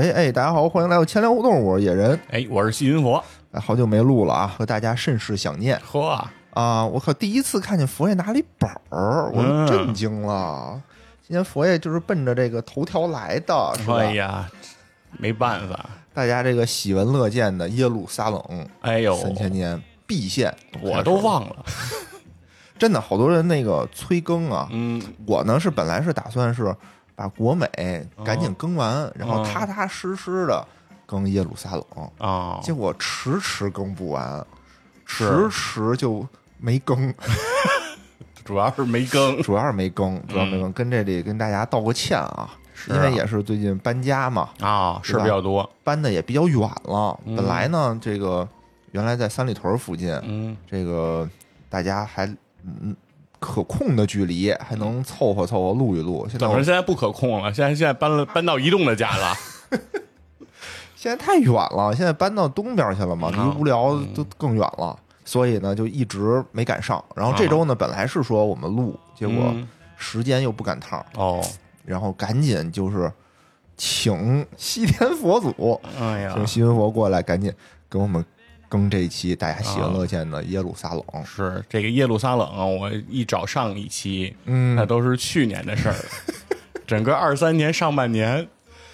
喂，哎，大家好，欢迎来到千聊互动，我是野人。哎，我是细云佛。哎，好久没录了啊，和大家甚是想念呵，啊！我靠，第一次看见佛爷拿了一本儿，我嗯震惊了。今天佛爷就是奔着这个头条来的，是吧？哎呀，没办法。大家这个喜闻乐见的耶路撒冷哎呦，三千年必现，我都忘了。真的好多人那个催更啊。嗯，我呢是本来是打算是把国美赶紧更完，然后哦踏踏实实的更耶路撒冷。啊，结果迟迟更不完，迟迟就没更，主要是没更。主要是没更，主要没更，跟这里跟大家道个歉啊，是啊因为也是最近搬家嘛，啊，事对吧比较多。搬的也比较远了。嗯本来呢，这个原来在三里屯附近，嗯，这个大家还嗯可控的距离，还能凑合凑合录一录。现在现在不可控了？现在现在搬了搬到移动的家了。现在太远了，现在搬到东边去了嘛，离啊无聊都更远了，所以呢就一直没赶上。然后这周呢，本来是说我们录，结果嗯时间又不赶趟儿，哦，然后赶紧就是请西天佛祖，哎呀请，西天佛过来，赶紧给我们更这一期大家喜闻乐见的耶路撒冷。是这个耶路撒冷啊，我一找上一期，嗯那都是去年的事儿了。整个二三年上半年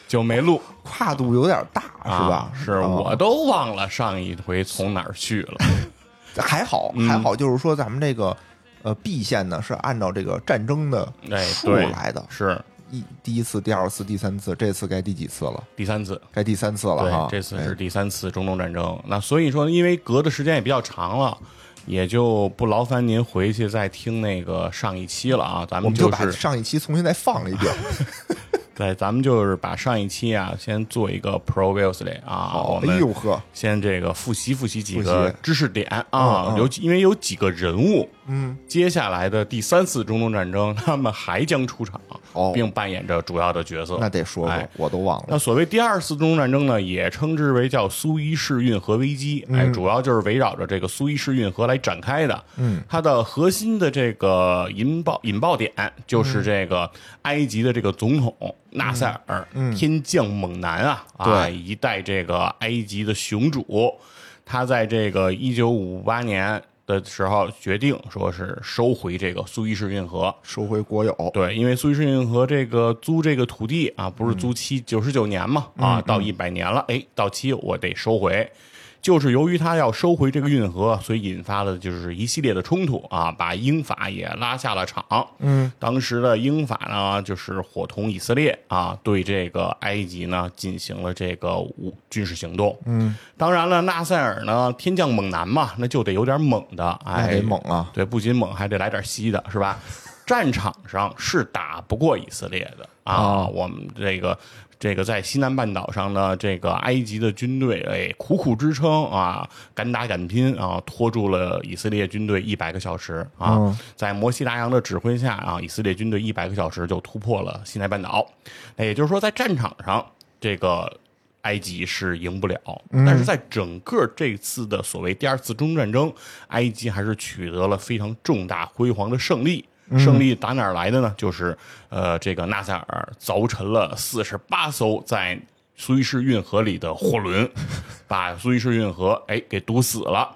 就没录，跨度有点大，是吧？啊是啊我都忘了上一回从哪儿去了。还好嗯还好，就是说咱们这个呃 B 线呢是按照这个战争的哎，数，来的，是一第一次、第二次、第三次，这次该第几次了？第三次。该第三次了哈，。这次哎是第三次中东战争。那所以说，因为隔的时间也比较长了，也就不劳烦您回去再听那个上一期了啊。咱们就把们就是上一期重新再放了一遍。对，咱们就是把上一期啊，先做一个 previously 啊，哎们呦呵，先这个复习复习几个知识点嗯啊，嗯有几因为有几个人物，嗯，接下来的第三次中东战争，他们还将出场，哦。并扮演着主要的角色。那得说说哎，我都忘了。那所谓第二次中东战争呢，也称之为叫苏伊士运河危机，哎，主要就是围绕着这个苏伊士运河来展开的。嗯，它的核心的这个引爆引爆点就是这个埃及的这个总统纳赛尔，天降猛男啊，啊，对。一代这个埃及的雄主，他在这个一九五八年。的时候决定说是收回这个苏伊士运河，收回国有，对，因为苏伊士运河这个租这个土地啊，不是租期九十九年嘛，啊，到一百年了，哎，到期我得收回。就是由于他要收回这个运河，所以引发了就是一系列的冲突啊，把英法也拉下了场。嗯，当时的英法呢，就是伙同以色列啊，对这个埃及呢进行了这个武军事行动。嗯，当然了，纳赛尔呢天降猛男嘛，那就得有点猛的，那哎，得猛啊！对，不仅猛，还得来点稀的，是吧？战场上是打不过以色列的啊！哦我们这个这个在西南半岛上呢，这个埃及的军队哎苦苦支撑啊，敢打敢拼啊，拖住了以色列军队一百个小时啊！嗯在摩西达扬的指挥下啊，以色列军队一百个小时就突破了西南半岛。那也就是说，在战场上这个。埃及是赢不了，但是在整个这次的所谓第二次中东战争，埃及还是取得了非常重大辉煌的胜利。胜利打哪儿来的呢？就是呃，这个纳赛尔凿沉了四十八艘在苏伊士运河里的货轮，把苏伊士运河哎给堵死了。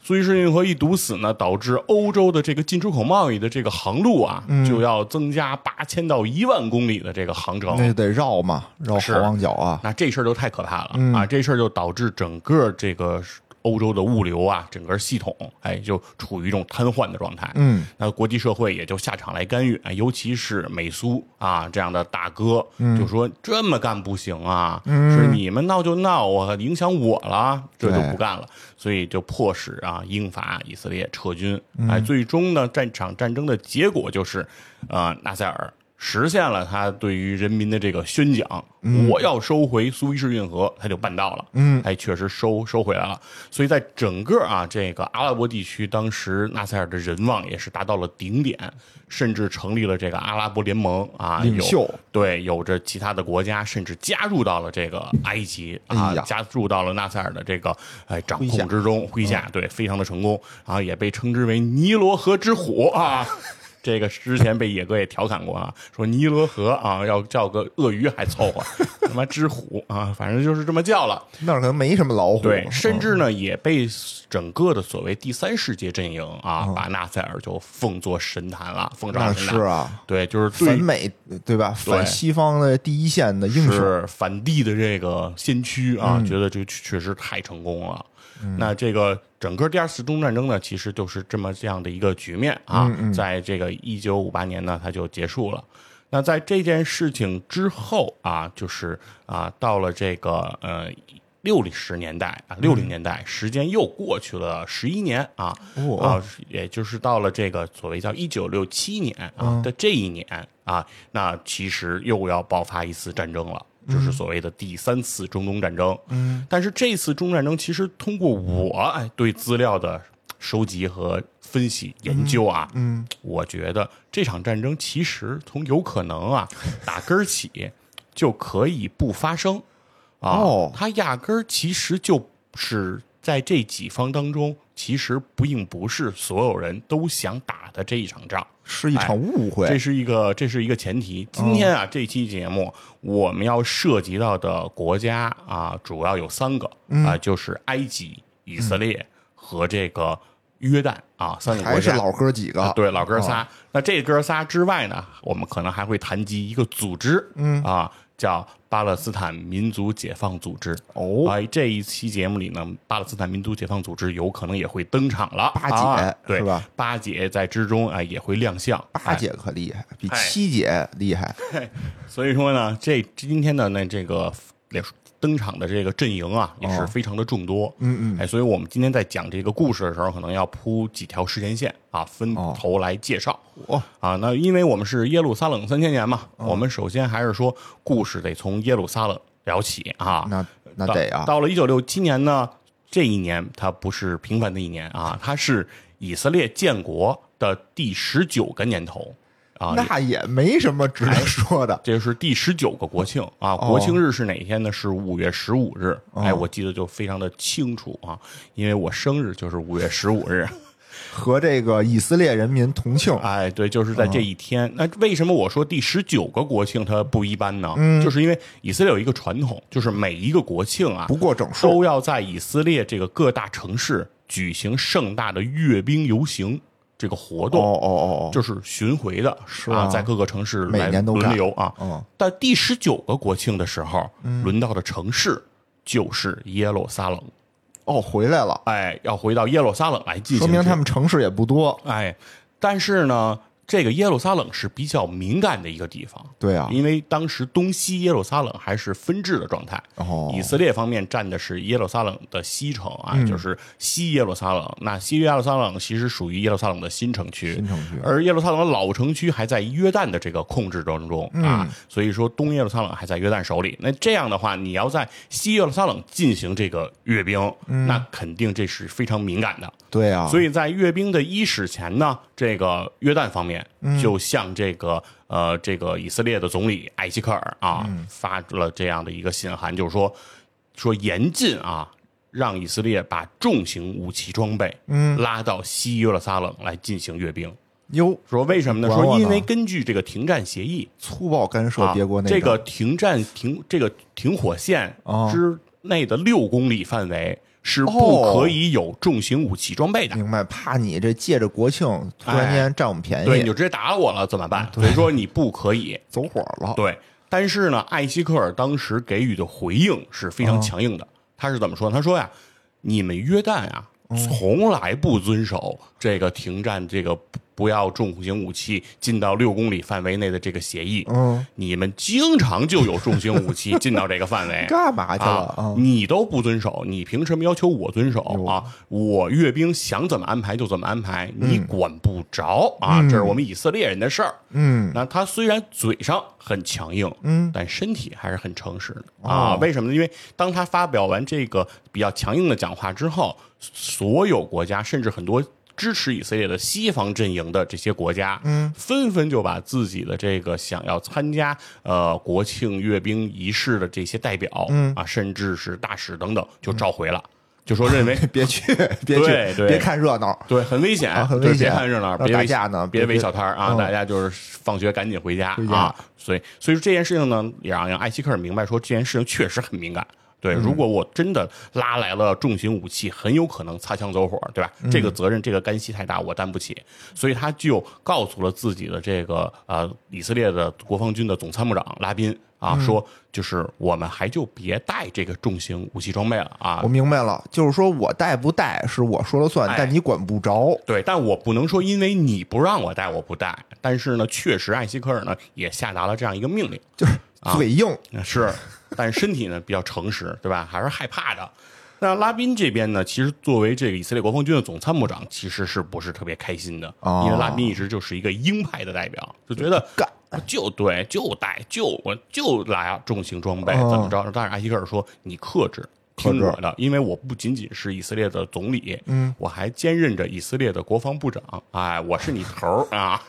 苏伊士运河一堵死呢，导致欧洲的这个进出口贸易的这个航路啊，就要增加八千到一万公里的这个航程。那就得绕嘛，绕好望角啊。那这事儿就太可怕了、嗯啊！这事儿就导致整个这个欧洲的物流啊，整个系统哎就处于一种瘫痪的状态。嗯，那国际社会也就下场来干预，哎尤其是美苏啊这样的大哥，就说这么干不行啊，是你们闹就闹，啊影响我了，这就不干了，所以就迫使啊英法以色列撤军。哎，最终呢，战场战争的结果就是，呃，纳赛尔。实现了他对于人民的这个宣讲，我要收回苏伊士运河，他就办到了。嗯，哎，确实收收回来了。所以在整个啊这个阿拉伯地区，当时纳赛尔的人望也是达到了顶点，甚至成立了这个阿拉伯联盟啊，有领袖对，有着其他的国家甚至加入到了这个埃及啊哎，加入到了纳赛尔的这个哎掌控之中，麾下对，非常的成功，然后也被称之为尼罗河之虎啊。这个之前被野哥也调侃过啊，说尼罗河啊要叫个鳄鱼还凑合，他妈之虎啊，反正就是这么叫了。那儿可能没什么老虎，对，甚至呢也被整个的所谓第三世界阵营啊，把纳赛尔就奉作神坛了，奉上神坛。是啊，对，就是对反美对吧？反西方的第一线的英雄，是反帝的这个先驱啊，觉得这确实太成功了。那这个整个第二次中东战争呢，其实就是这么这样的一个局面啊，在这个一九五八年呢，它就结束了。那在这件事情之后啊，就是啊，到了这个呃六十年代啊，六零年代，时间又过去了十一年啊，哦。啊，也就是到了这个所谓叫一九六七年啊的这一年啊，那其实又要爆发一次战争了。就是所谓的第三次中东战争，嗯，但是这次中东战争其实通过我哎对资料的收集和分析研究啊，嗯，我觉得这场战争其实从有可能啊 打根儿起就可以不发生啊，哦它压根儿其实就是在这几方当中，其实并不是所有人都想打的这一场仗。是一场误会。这是一个这是一个前提。今天啊，这期节目我们要涉及到的国家啊，主要有三个啊，就是埃及、以色列和这个约旦啊，三个国家。还是老哥几个，啊对，老哥仨。那这哥仨之外呢，我们可能还会谈及一个组织，嗯啊，叫巴勒斯坦民族解放组织。哦哎，这一期节目里呢，巴勒斯坦民族解放组织有可能也会登场了。八姐啊对是吧？八姐在之中啊也会亮相。八姐可厉害，比哎七姐厉害。所以说呢，这今天的那这个登场的这个阵营啊，也是哦非常的众多。嗯嗯，哎，所以我们今天在讲这个故事的时候，可能要铺几条时间线啊，分哦。头来介绍。哦啊，那因为我们是耶路撒冷三千年嘛，我们首先还是说故事得从耶路撒冷聊起啊。那那到得啊，到了一九六七年呢，这一年它不是平凡的一年啊，它是以色列建国的第十九个年头啊。那也没什么值得说的。这是第十九个国庆啊，哦国庆日是哪天呢？是五月十五日。哎，我记得就非常的清楚啊，因为我生日就是五月十五日。和这个以色列人民同庆，哎，对，就是在这一天。那为什么我说第十九个国庆它不一般呢？嗯就是因为以色列有一个传统，就是每一个国庆啊，不过整数都要在以色列这个各大城市举行盛大的阅兵游行这个活哦动。哦哦就是巡回的，是啊在各个城市每来年都干轮流啊。嗯但第十九个国庆的时候，轮到的城市就是耶路撒冷。哦，回来了，哎，要回到耶路撒冷来进行，说明他们城市也不多。哎，但是呢，这个耶路撒冷是比较敏感的一个地方。对啊，因为当时东西耶路撒冷还是分治的状态，哦。以色列方面占的是耶路撒冷的西城啊，嗯。就是西耶路撒冷。那西耶路撒冷其实属于耶路撒冷的新城区，新城区。而耶路撒冷的老城区还在约旦的这个控制当中啊，嗯。所以说东耶路撒冷还在约旦手里。那这样的话，你要在西耶路撒冷进行这个阅兵，那肯定这是非常敏感的。对啊，所以在阅兵的伊始前呢，这个约旦方面嗯。就向这个、呃这个以色列的总理艾希克尔啊、嗯。发了这样的一个信函，就是说说严禁啊，让以色列把重型武器装备嗯。拉到西约路撒冷来进行阅兵。哟，说为什么呢？说因为根据这个停战协议粗暴干涉啊别国内这个停战停这个停火线哦。之内的六公里范围是不哦可以有重型武器装备的。明白？怕你这借着国庆突然间占我们便宜，哎对，你就直接打我了，怎么办？所以说你不可以。走火了。对，但是呢，艾希克尔当时给予的回应是非常强硬的。他是怎么说？他说呀，你们约旦呀，从来不遵守这个停战这个不不要重型武器进到六公里范围内的这个协议。嗯，你们经常就有重型武器进到这个范围。干嘛去了啊？你都不遵守，你凭什么要求我遵守啊？我阅兵想怎么安排就怎么安排，你管不着啊！这是我们以色列人的事儿。嗯，那他虽然嘴上很强硬，嗯，但身体还是很诚实的哦啊。为什么呢？因为当他发表完这个比较强硬的讲话之后，所有国家甚至很多。支持以色列的西方阵营的这些国家，嗯，纷纷就把自己的这个想要参加呃国庆阅兵仪式的这些代表，嗯啊，甚至是大使等等，就召回了。就说认为 别去，别去，别看热闹。对很危险，啊很危险别看热闹，别围打架呢别围小摊儿啊，嗯大家就是放学赶紧回家啊。所以，所以说这件事情呢，也让让艾希克尔明白说这件事情确实很敏感。对，嗯如果我真的拉来了重型武器，很有可能擦枪走火，对吧？嗯这个责任，这个干系太大，我担不起。所以他就告诉了自己的这个呃以色列的国防军的总参谋长拉宾啊，嗯说就是我们还就别带这个重型武器装备了啊我。明白了，就是说我带不带是我说了算哎，但你管不着。对，但我不能说因为你不让我带，我不带。但是呢，确实艾希科尔呢也下达了这样一个命令，就是啊嘴硬，是，但是身体呢比较诚实，对吧？还是害怕的。那拉宾这边呢，其实作为这个以色列国防军的总参谋长，其实是不是特别开心的？哦因为拉宾一直就是一个鹰派的代表，就觉得干就对，就带，就我就来重型装备，哦怎么着？但是艾希克尔说：“你克制，听我的，因为我不仅仅是以色列的总理，嗯，我还兼任着以色列的国防部长。哎，我是你头儿啊，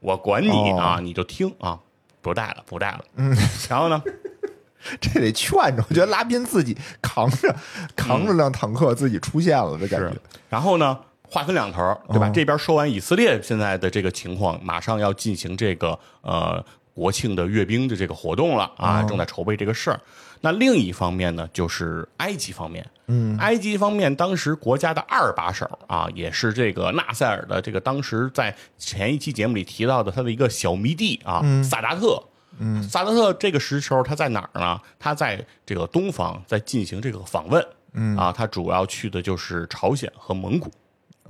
我管你哦啊，你就听啊，不带了，不带了。嗯，然后呢？这得劝着。我觉得拉宾自己扛着扛着辆坦克自己出现了的感觉。，然后呢，话分两头，对吧？哦这边说完以色列现在的这个情况，马上要进行这个呃国庆的阅兵的这个活动了啊，哦正在筹备这个事儿。那另一方面呢，就是埃及方面。嗯，埃及方面当时国家的二把手啊，也是这个纳赛尔的这个当时在前一期节目里提到的他的一个小迷弟啊，萨达特。嗯，萨达特这个时候他在哪儿呢？他在这个东方在进行这个访问。嗯啊，他主要去的就是朝鲜和蒙古，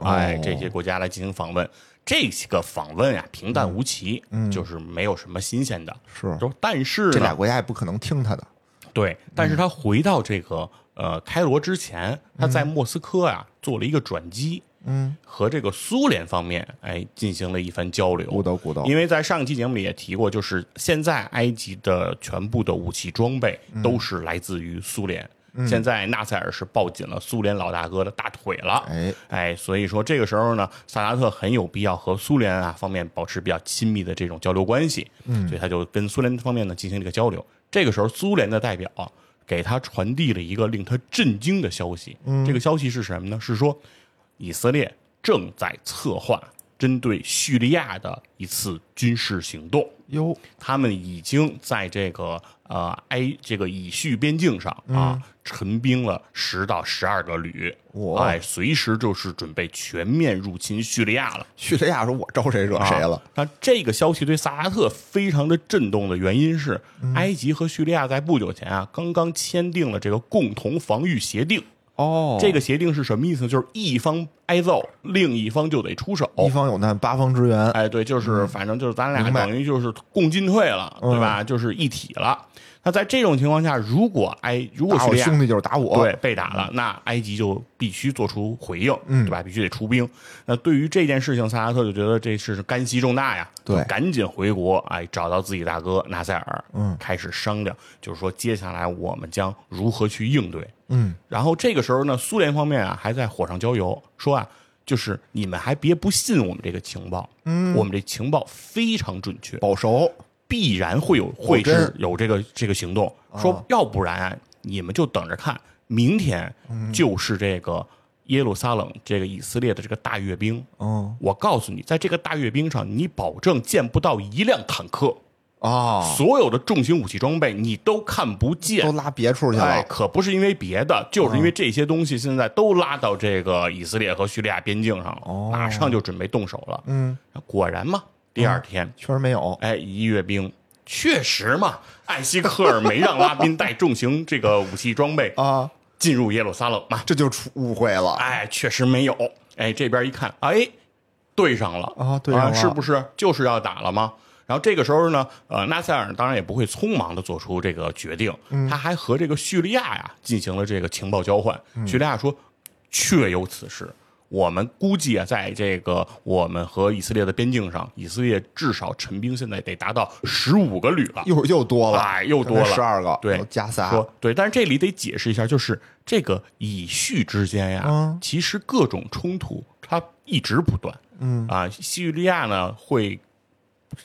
哎，哦这些国家来进行访问。这个访问呀、平淡无奇，就是没有什么新鲜的。是但是这俩，国家也不可能听他的。对，但是他回到这个呃开罗之前，他在莫斯科啊、做了一个转机，嗯，和这个苏联方面哎进行了一番交流。鼓捣鼓捣因为在上一期节目里也提过，就是现在埃及的全部的武器装备都是来自于苏联。现在纳赛尔是抱紧了苏联老大哥的大腿了，哎，哎，所以说这个时候呢，萨达特很有必要和苏联啊方面保持比较亲密的这种交流关系，嗯，所以他就跟苏联方面呢进行这个交流。这个时候，苏联的代表啊给他传递了一个令他震惊的消息，这个消息是什么呢？是说以色列正在策划针对叙利亚的一次军事行动。哟，他们已经在这个呃埃这个以叙边境上啊陈兵了十到十二个旅，哇哎，随时就是准备全面入侵叙利亚了。叙利亚说我招谁惹谁了啊？那这个消息对萨达特非常的震动的原因是，埃及和叙利亚在不久前啊刚刚签订了这个共同防御协定。哦，这个协定是什么意思呢？就是一方挨揍，另一方就得出手。一方有难，八方支援。哎，对，就是反正就是咱俩等于就是共进退了，对吧？就是一体了。那在这种情况下，如果埃如果叙利亚兄弟就是打我。对被打了，那埃及就必须做出回应，嗯对吧？必须得出兵。那对于这件事情，萨拉特就觉得这是干系重大呀，对赶紧回国，哎，找到自己大哥纳赛尔，嗯开始商量，就是说接下来我们将如何去应对。嗯，然后这个时候呢，苏联方面啊还在火上浇油，说啊，就是你们还别不信我们这个情报，嗯，我们这情报非常准确，保熟。必然会有会真是有这个这个行动，说要不然你们就等着看，明天就是这个耶路撒冷这个以色列的这个大阅兵。嗯我告诉你，在这个大阅兵上，你保证见不到一辆坦克，啊，所有的重型武器装备你都看不见都。拉别处去哎，了。可不是因为别的，就是因为这些东西现在都拉到这个以色列和叙利亚边境上了，哦马上就准备动手了。嗯，果然嘛，第二天，确实没有。哎，一阅兵，确实嘛，艾希克尔没让拉宾带重型这个武器装备啊，进入耶路撒冷嘛，这就出误会了。哎，确实没有。哎，这边一看，哎，对上了啊对上了是不是就是要打了吗？然后这个时候呢，呃，纳赛尔当然也不会匆忙的做出这个决定，嗯他还和这个叙利亚呀进行了这个情报交换。嗯叙利亚说，确有此事。我们估计啊，在这个我们和以色列的边境上，以色列至少陈兵现在得达到十五个旅了。又又多了，哎又多了十二个，对，加仨。说对，但是这里得解释一下，就是这个以叙之间呀，嗯其实各种冲突它一直不断。嗯啊，叙利亚呢会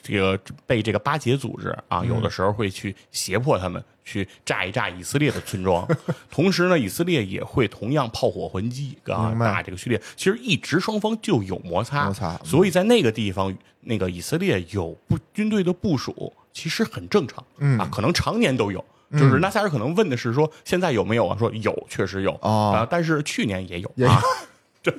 这个被这个巴结组织啊，有的时候会去胁迫他们去炸一炸以色列的村庄，同时呢，以色列也会同样炮火还击啊，打这个叙利亚。其实一直双方就有摩擦，摩擦嗯所以在那个地方，那个以色列有部军队的部署，其实很正常，嗯啊，可能常年都有。就是纳赛尔可能问的是说现在有没有啊？说有，确实有哦啊，但是去年也有啊。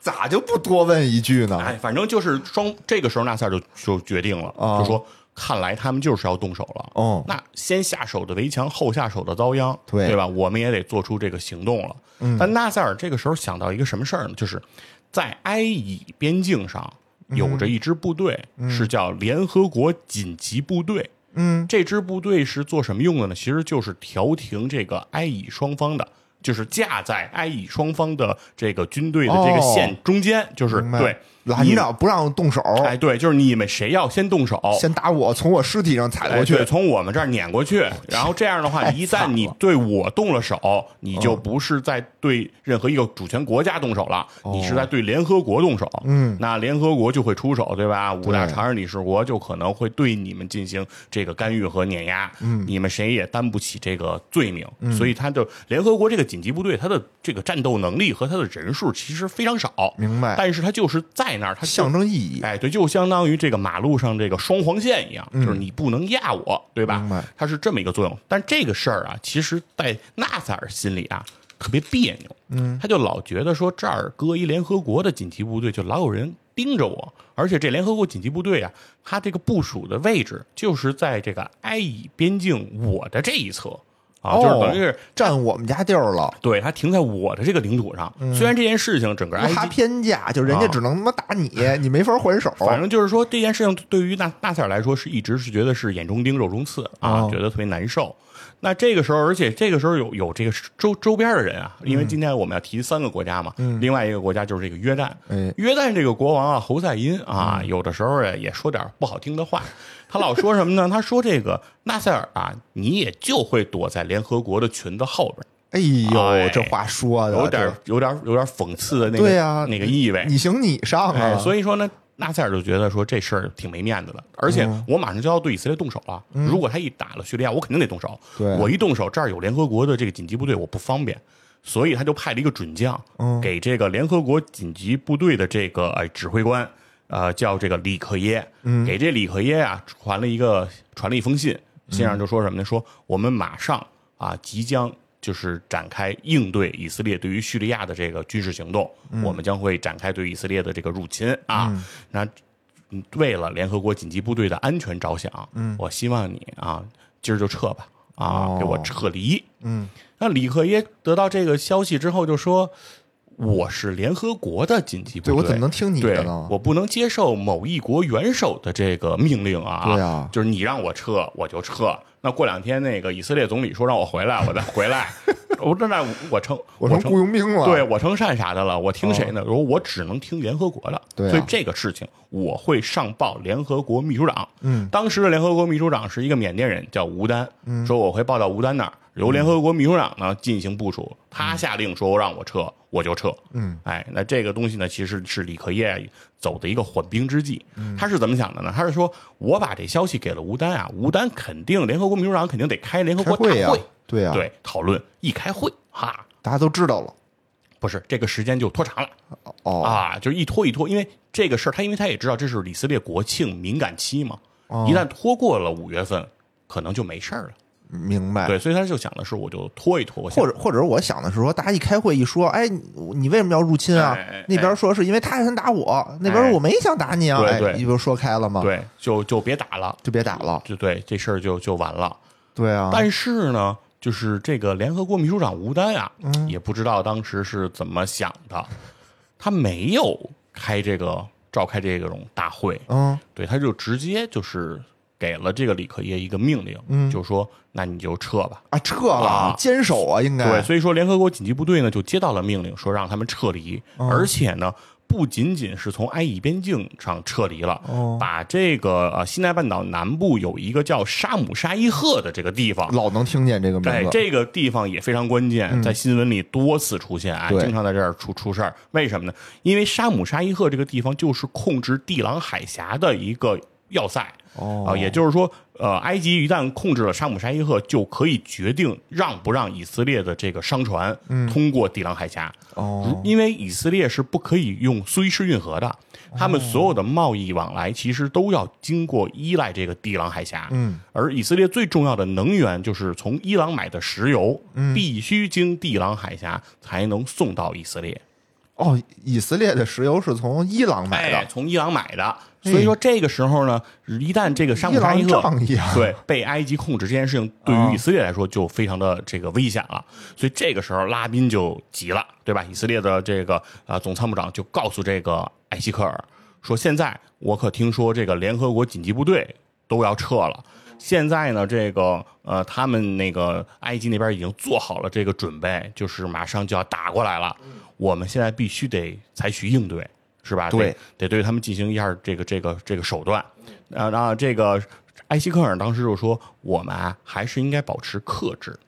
咋就不多问一句呢？哎，反正就是双这个时候纳赛尔就就决定了，啊就说看来他们就是要动手了。哦那先下手的围墙，后下手的遭殃，对对吧？我们也得做出这个行动了。嗯但纳赛尔这个时候想到一个什么事儿呢？就是在埃以边境上有着一支部队，是叫联合国紧急部队。嗯，这支部队是做什么用的呢？其实就是调停这个埃以双方的，就是架在埃以双方的这个军队的这个线中间，就是对拦着不让动手，哎，对，就是你们谁要先动手，先打我，从我尸体上踩过去哎对，。从我们这儿撵过去，然后这样的话，一旦你对我动了手，你就不是在对任何一个主权国家动手了，你是在对联合国动手。嗯，那联合国就会出手，对吧？五大常任理事国就可能会对你们进行这个干预和碾压，嗯，你们谁也担不起这个罪名，嗯所以他就联合国这个紧急部队，他的这个战斗能力和他的人数其实非常少，明白但是他就是在那儿，它象征意义。哎，对，就相当于这个马路上这个双黄线一样，就是你不能压我，对吧？它是这么一个作用。但这个事儿啊，其实在纳赛尔心里啊，特别别扭。嗯，他就老觉得说这儿搁一联合国的紧急部队，就老有人盯着我，而且这联合国紧急部队啊，它这个部署的位置就是在这个埃以边境我的这一侧啊，就是等于是。占我们家地儿了，对，他停在我的这个领土上。虽然这件事情整个埃及无哈偏架，就人家啊只能他妈打你，你没法还手。反正就是说，这件事情对于纳纳赛尔来说，是一直是觉得是眼中钉、肉中刺啊，哦觉得特别难受。那这个时候，而且这个时候有有这个周周边的人啊，因为今天我们要提三个国家嘛，另外一个国家就是这个约旦。哎约旦这个国王啊，侯赛因啊，有的时候也也说点不好听的话。他老说什么呢？他说这个纳赛尔啊，你也就会躲在联合国的裙子后边，哎呦，哎这话说的有点有点有点讽刺的那个对呀那个意味。你行你上哎，啊，所以说呢，纳赛尔就觉得说这事儿挺没面子的，而且嗯我马上就要对以色列动手了。如果他一打了叙利亚，我肯定得动手。对我一动手，这儿有联合国的这个紧急部队，我不方便。所以他就派了一个准将，嗯给这个联合国紧急部队的这个呃指挥官，呃叫这个里克耶，嗯给这里克耶啊传了一个传了一封信，信上就说什么呢？说我们马上啊即将就是展开应对以色列对于叙利亚的这个军事行动，嗯我们将会展开对以色列的这个入侵啊。那嗯为了联合国紧急部队的安全着想，嗯，我希望你啊今儿就撤吧，啊，哦给我撤离。嗯，那李克耶得到这个消息之后就说。我是联合国的紧急部队，对我怎么能听你的对呢我不能接受某一国元首的这个命令啊！对啊就是你让我撤，我就撤。那过两天那个以色列总理说让我回来，我再回来。我这那我成我成雇佣兵了。对我成善啥的了，我听谁呢？我我只能听联合国的，对啊所以这个事情我会上报联合国秘书长。嗯，当时的联合国秘书长是一个缅甸人，叫吴丹，嗯说我会报到吴丹那儿，由联合国秘书长呢进行部署。他下令说让我撤，我就撤。嗯，哎，那这个东西呢，其实是李克业走的一个缓兵之计。嗯他是怎么想的呢？他是说我把这消息给了吴丹啊，吴丹肯定联合国秘书长肯定得开联合国大开会呀对呀对，讨论一开会，哈。大家都知道了。不是这个时间就拖长了哦，啊，就一拖一拖，因为这个事儿，他因为他也知道这是以色列国庆敏感期嘛，哦一旦拖过了五月份，可能就没事儿了。明白。对，所以他就想的是，我就拖一拖，或者或者我想的是说，大家一开会一说，哎，你你为什么要入侵啊哎哎哎？那边说是因为他想打我，那边说我没想打你啊，对你不是说开了吗？，对，就就别打了，就别打了。就对，这事儿就就完了。对啊，但是呢，就是这个联合国秘书长吴丹啊，嗯也不知道当时是怎么想的，他没有开这个召开这种大会，嗯对，他就直接就是给了这个李克业一个命令，嗯就说那你就撤吧。啊，撤了啊，坚守啊，应该对，所以说联合国紧急部队呢就接到了命令，说让他们撤离，哦而且呢。不仅仅是从埃以边境上撤离了，哦把这个呃西奈半岛南部有一个叫沙姆沙伊赫的这个地方，老能听见这个名对，字。这个地方也非常关键，在新闻里多次出现，啊，经常在这儿出出事儿。为什么呢？因为沙姆沙伊赫这个地方就是控制地朗海峡的一个要塞。哦啊，也就是说，呃，埃及一旦控制了沙姆沙伊赫，就可以决定让不让以色列的这个商船通过地朗海峡。哦，因为以色列是不可以用苏伊士运河的，他们所有的贸易往来其实都要经过依赖这个地朗海峡。嗯，而以色列最重要的能源就是从伊朗买的石油，必须经地朗海峡才能送到以色列。哦，以色列的石油是从伊朗买哎，的，哎从伊朗买的。所以说这个时候呢，一旦这个沙姆沙伊伊赫朗仗义啊对被埃及控制这件事情，对于以色列来说就非常的这个危险了。所以这个时候拉宾就急了，对吧？以色列的这个呃总参谋长就告诉这个艾希克尔说：“现在我可听说这个联合国紧急部队都要撤了。”现在呢，这个呃，他们那个埃及那边已经做好了这个准备，就是马上就要打过来了。我们现在必须得采取应对，是吧？对得，对他们进行一下这个这个这个手段。呃，然后这个埃希克尔当时就说，我们啊还是应该保持克制，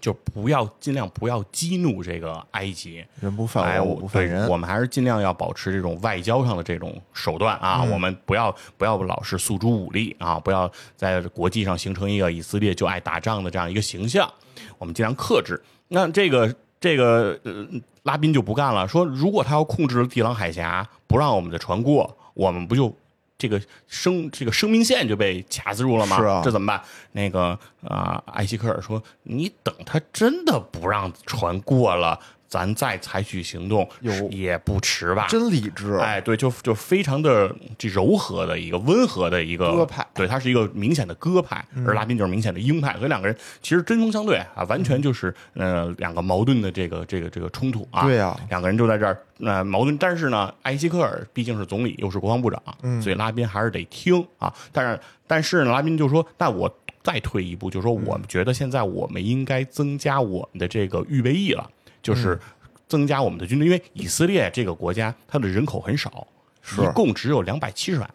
就不要尽量不要激怒这个埃及。人不犯哎，我，我我不犯人。我们还是尽量要保持这种外交上的这种手段啊，嗯我们不要不要老是诉诸武力啊，不要在国际上形成一个以色列就爱打仗的这样一个形象，我们尽量克制。那这个这个呃，拉宾就不干了，说如果他要控制了地朗海峡，不让我们的船过，我们不就这个生这个生命线就被卡死住了吗？是啊这怎么办？那个啊、艾希克尔说：“你等他真的不让船过了，咱再采取行动有也不迟吧？”真理智，哎，对，就就非常的这柔和的一个温和的一个鸽派嗯对，他是一个明显的鸽派，而拉宾就是明显的鹰派，所以两个人其实针锋相对啊，完全就是呃两个矛盾的这个这个这个冲突啊。对呀两个人就在这儿呃矛盾，但是呢，艾希克尔毕竟是总理，又是国防部长，嗯所以拉宾还是得听啊。但是但是呢，拉宾就说，那我再退一步，就说嗯我们觉得现在我们应该增加我们的这个预备役了，就是增加我们的军队，因为以色列这个国家它的人口很少，一共只有两百七十万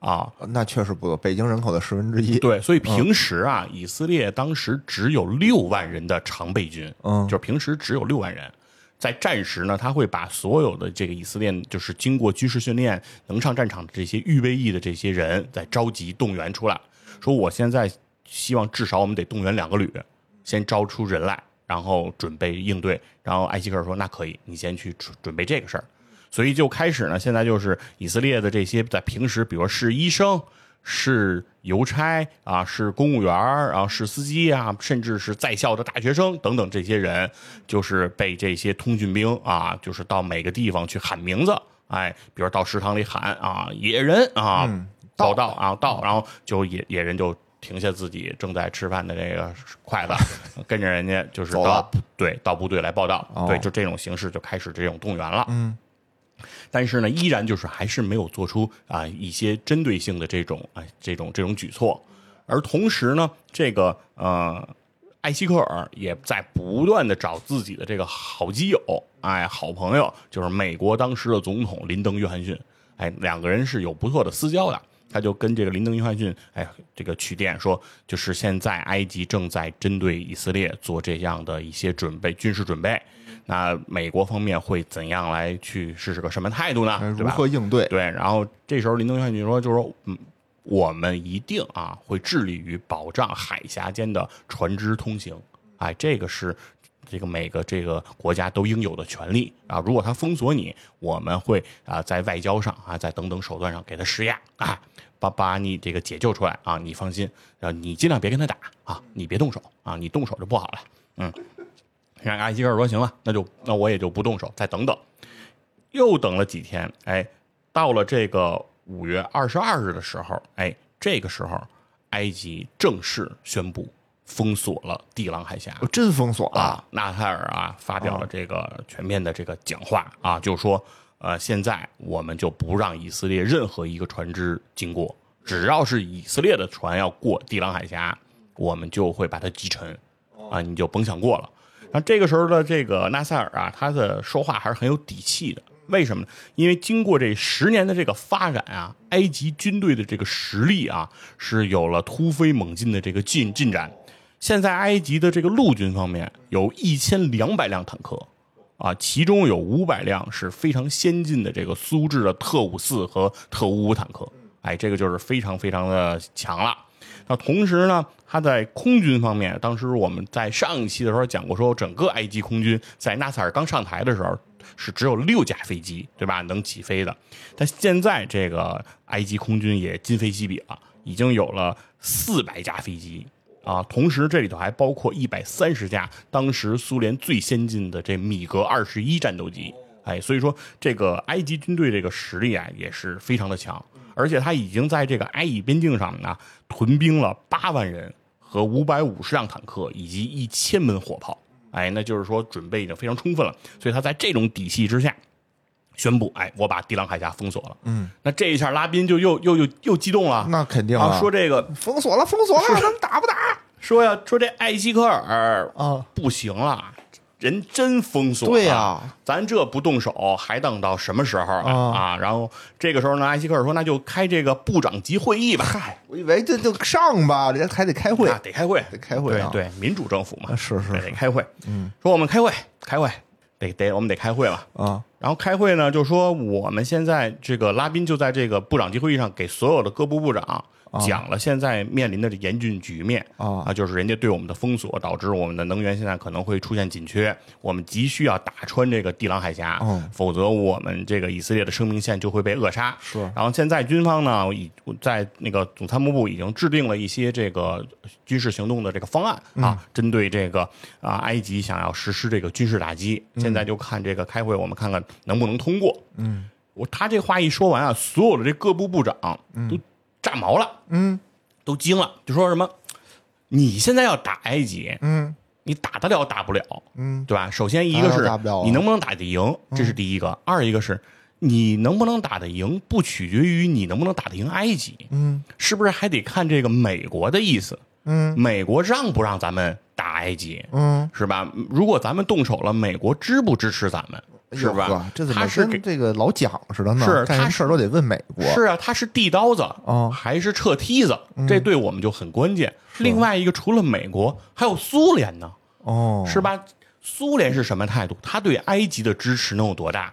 啊。那确实不多，北京人口的十分之一。对，所以平时啊，以色列当时只有六万人的常备军，嗯就是平时只有六万人。在战时呢，他会把所有的这个以色列就是经过军事训练能上战场的这些预备役的这些人，再召集动员出来，说我现在希望至少我们得动员两个旅，先招出人来，然后准备应对。然后艾希克尔说：“那可以，你先去准准备这个事儿。”所以就开始呢，现在就是以色列的这些在平时，比如是医生、是邮差啊，是公务员儿啊，是司机啊，甚至是在校的大学生等等这些人，就是被这些通讯兵啊，就是到每个地方去喊名字，哎，比如到食堂里喊啊，野人啊，报道啊到，然后就野野人就。停下自己正在吃饭的这个筷子，跟着人家就是到对到部队来报道，哦对，就这种形式就开始这种动员了。嗯，但是呢，依然就是还是没有做出啊、一些针对性的这种啊、这种这种举措，而同时呢，这个呃艾希克尔也在不断的找自己的这个好基友，哎，好朋友，就是美国当时的总统林登·约翰逊，哎，两个人是有不错的私交的。他就跟这个林登·约翰逊，哎，这个取电说，就是现在埃及正在针对以色列做这样的一些准备，军事准备。那美国方面会怎样来去是是个什么态度呢？哎如？何应对？对，然后这时候林登·约翰逊说，就是说，嗯，我们一定啊会致力于保障海峡间的船只通行，哎，这个是这个每个这个国家都应有的权利啊。如果他封锁你，我们会啊在外交上啊，在等等手段上给他施压啊，把把你这个解救出来啊。你放心，啊，你尽量别跟他打啊，你别动手啊，你动手就不好了。嗯，让埃希克尔说行了，那就那我也就不动手，再等等。又等了几天，哎，到了这个五月二十二日的时候，哎，这个时候埃及正式宣布封锁了地狼海峡。我真封锁了。啊，纳泰尔啊发表了这个全面的这个讲话啊，就说呃，现在我们就不让以色列任何一个船只经过，只要是以色列的船要过地狼海峡，我们就会把它击沉啊，你就甭想过了。那这个时候的这个纳赛尔啊，他的说话还是很有底气的。为什么呢？因为经过这十年的这个发展啊，埃及军队的这个实力啊，是有了突飞猛进的这个进进展。现在埃及的这个陆军方面有一千两百辆坦克，啊，其中有五百辆是非常先进的这个苏制的特五四和特五五坦克，哎，这个就是非常非常的强了。那同时呢，他在空军方面，当时我们在上一期的时候讲过，说整个埃及空军在纳赛尔刚上台的时候是只有六架飞机，对吧？能起飞的。但现在这个埃及空军也今非昔比了，已经有了四百架飞机啊。同时这里头还包括一百三十架当时苏联最先进的这米格二十一战斗机。哎，所以说这个埃及军队这个实力啊也是非常的强，而且他已经在这个埃以边境上呢屯兵了八万人和五百五十辆坦克以及一千门火炮。哎，那就是说准备已经非常充分了，所以他在这种底气之下宣布，哎，我把地朗海峡封锁了。嗯，那这一下拉宾就又又又又激动了，那肯定啊，说这个封锁了，封锁了，咱们打不打？说呀，说这艾希科尔啊不行了。人真封锁，对呀，咱这不动手还等到什么时候啊？啊啊！然后这个时候呢，艾希克尔说：“那就开这个部长级会议吧。”嗨，我以为这就上吧，人家还得开会啊，，得开会，得开会对，民主政府嘛，是是得开会。嗯，说我们开会，开会，得得，我们得开会了。啊，然后开会呢，就说我们现在这个拉宾就在这个部长级会议上给所有的各部部长讲了现在面临的这严峻局面啊。就是人家对我们的封锁，导致我们的能源现在可能会出现紧缺，我们急需要打穿这个地朗海峡，嗯。否则我们这个以色列的生命线就会被扼杀。是。然后现在军方呢，已在那个总参谋部已经制定了一些这个军事行动的这个方案啊，针对这个啊埃及想要实施这个军事打击，现在就看这个开会，我们看看能不能通过。嗯，我他这话一说完啊，所有的这各部部长都炸毛了，嗯都惊了，就说什么你现在要打埃及，嗯你打得了打不了，嗯，对吧？首先一个是你能不能打得赢，这是第一个；二一个是你能不能打得赢，不取决于你能不能打得赢埃及，嗯是不是还得看这个美国的意思？嗯美国让不让咱们打埃及，嗯，是吧？如果咱们动手了，美国支不支持咱们，是吧？这怎么跟这个老蒋似的呢？是他事儿都得问美国。是啊，他是递刀子，哦还是撤梯子？这对我们就很关键。另外一个，除了美国，还有苏联呢，哦，是吧？苏联是什么态度？他对埃及的支持能有多大？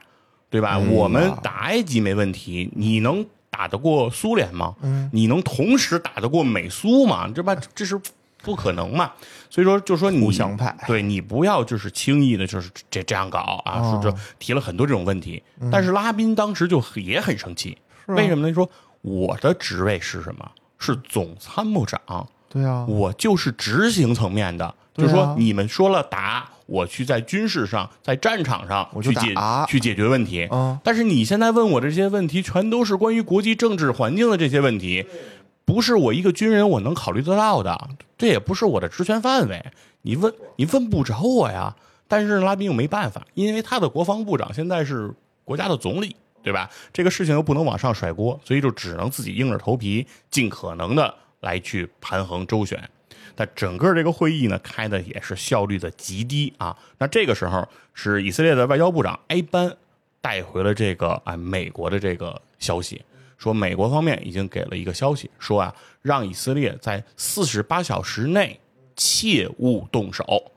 对吧？我们打埃及没问题，你能打得过苏联吗？嗯你能同时打得过美苏吗？这吧，这是不可能嘛。所以说，就说你互相派对你不要就是轻易的，就是这这样搞啊，哦说这提了很多这种问题。但是拉宾当时就也很生气，是啊为什么呢？说我的职位是什么？是总参谋长。对啊，我就是执行层面的，啊就是说你们说了打，我去在军事上，在战场上我去解打去解决问题。嗯但是你现在问我这些问题，全都是关于国际政治环境的这些问题，不是我一个军人我能考虑得到的，这也不是我的职权范围。你问你问不着我呀。但是拉宾又没办法，因为他的国防部长现在是国家的总理，对吧？这个事情又不能往上甩锅，所以就只能自己硬着头皮，尽可能的来去盘衡周旋。但整个这个会议呢，开的也是效率的极低啊。那这个时候是以色列的外交部长埃班带回了这个啊美国的这个消息，说美国方面已经给了一个消息，说啊让以色列在四十八小时内切勿动手。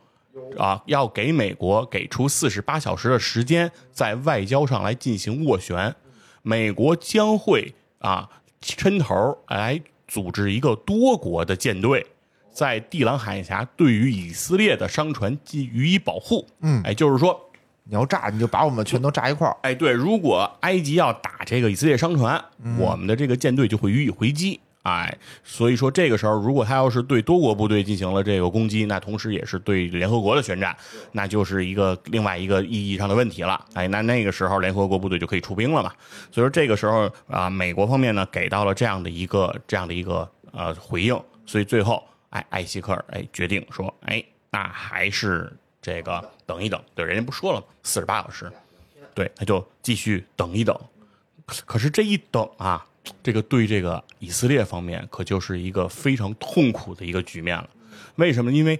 啊，要给美国给出四十八小时的时间，在外交上来进行斡旋。美国将会啊抻头来组织一个多国的舰队，在地朗海峡对于以色列的商船给予以保护。嗯哎，就是说，你要炸，你就把我们全都炸一块儿。哎，对，如果埃及要打这个以色列商船，我们的这个舰队就会予以回击。哎，所以说这个时候，如果他要是对多国部队进行了这个攻击，那同时也是对联合国的宣战，那就是一个另外一个意义上的问题了。哎，那那个时候联合国部队就可以出兵了嘛。所以说这个时候啊，美国方面呢给到了这样的一个这样的一个呃回应，所以最后哎艾希克尔哎决定说，哎，那还是这个等一等，对，人家不说了吗？四十八小时，对，他就继续等一等。可是这一等啊，这个对这个以色列方面可就是一个非常痛苦的一个局面了。为什么？因为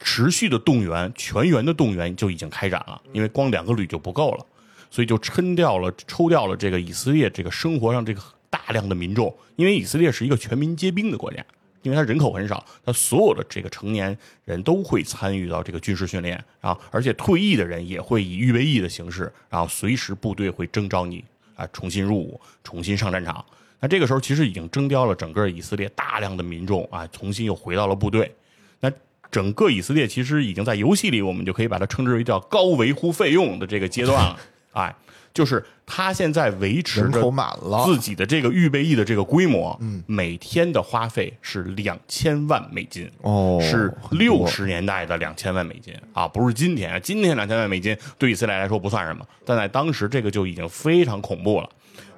持续的动员、全员的动员就已经开展了，因为光两个旅就不够了，所以就抻掉了、抽掉了这个以色列这个生活上这个大量的民众。因为以色列是一个全民皆兵的国家，因为它人口很少，它所有的这个成年人都会参与到这个军事训练，然后而且退役的人也会以预备役的形式，然后随时部队会征召你啊，重新入伍，重新上战场。那这个时候其实已经征调了整个以色列大量的民众啊，重新又回到了部队。那整个以色列其实已经在游戏里，我们就可以把它称之为叫高维护费用的这个阶段了。哎，就是他现在维持着满了，自己的这个预备役的这个规模，嗯，每天的花费是两千万美金。哦，是六十年代的两千万美金。啊，不是今天，今天两千万美金对以色列来说不算什么，但在当时这个就已经非常恐怖了，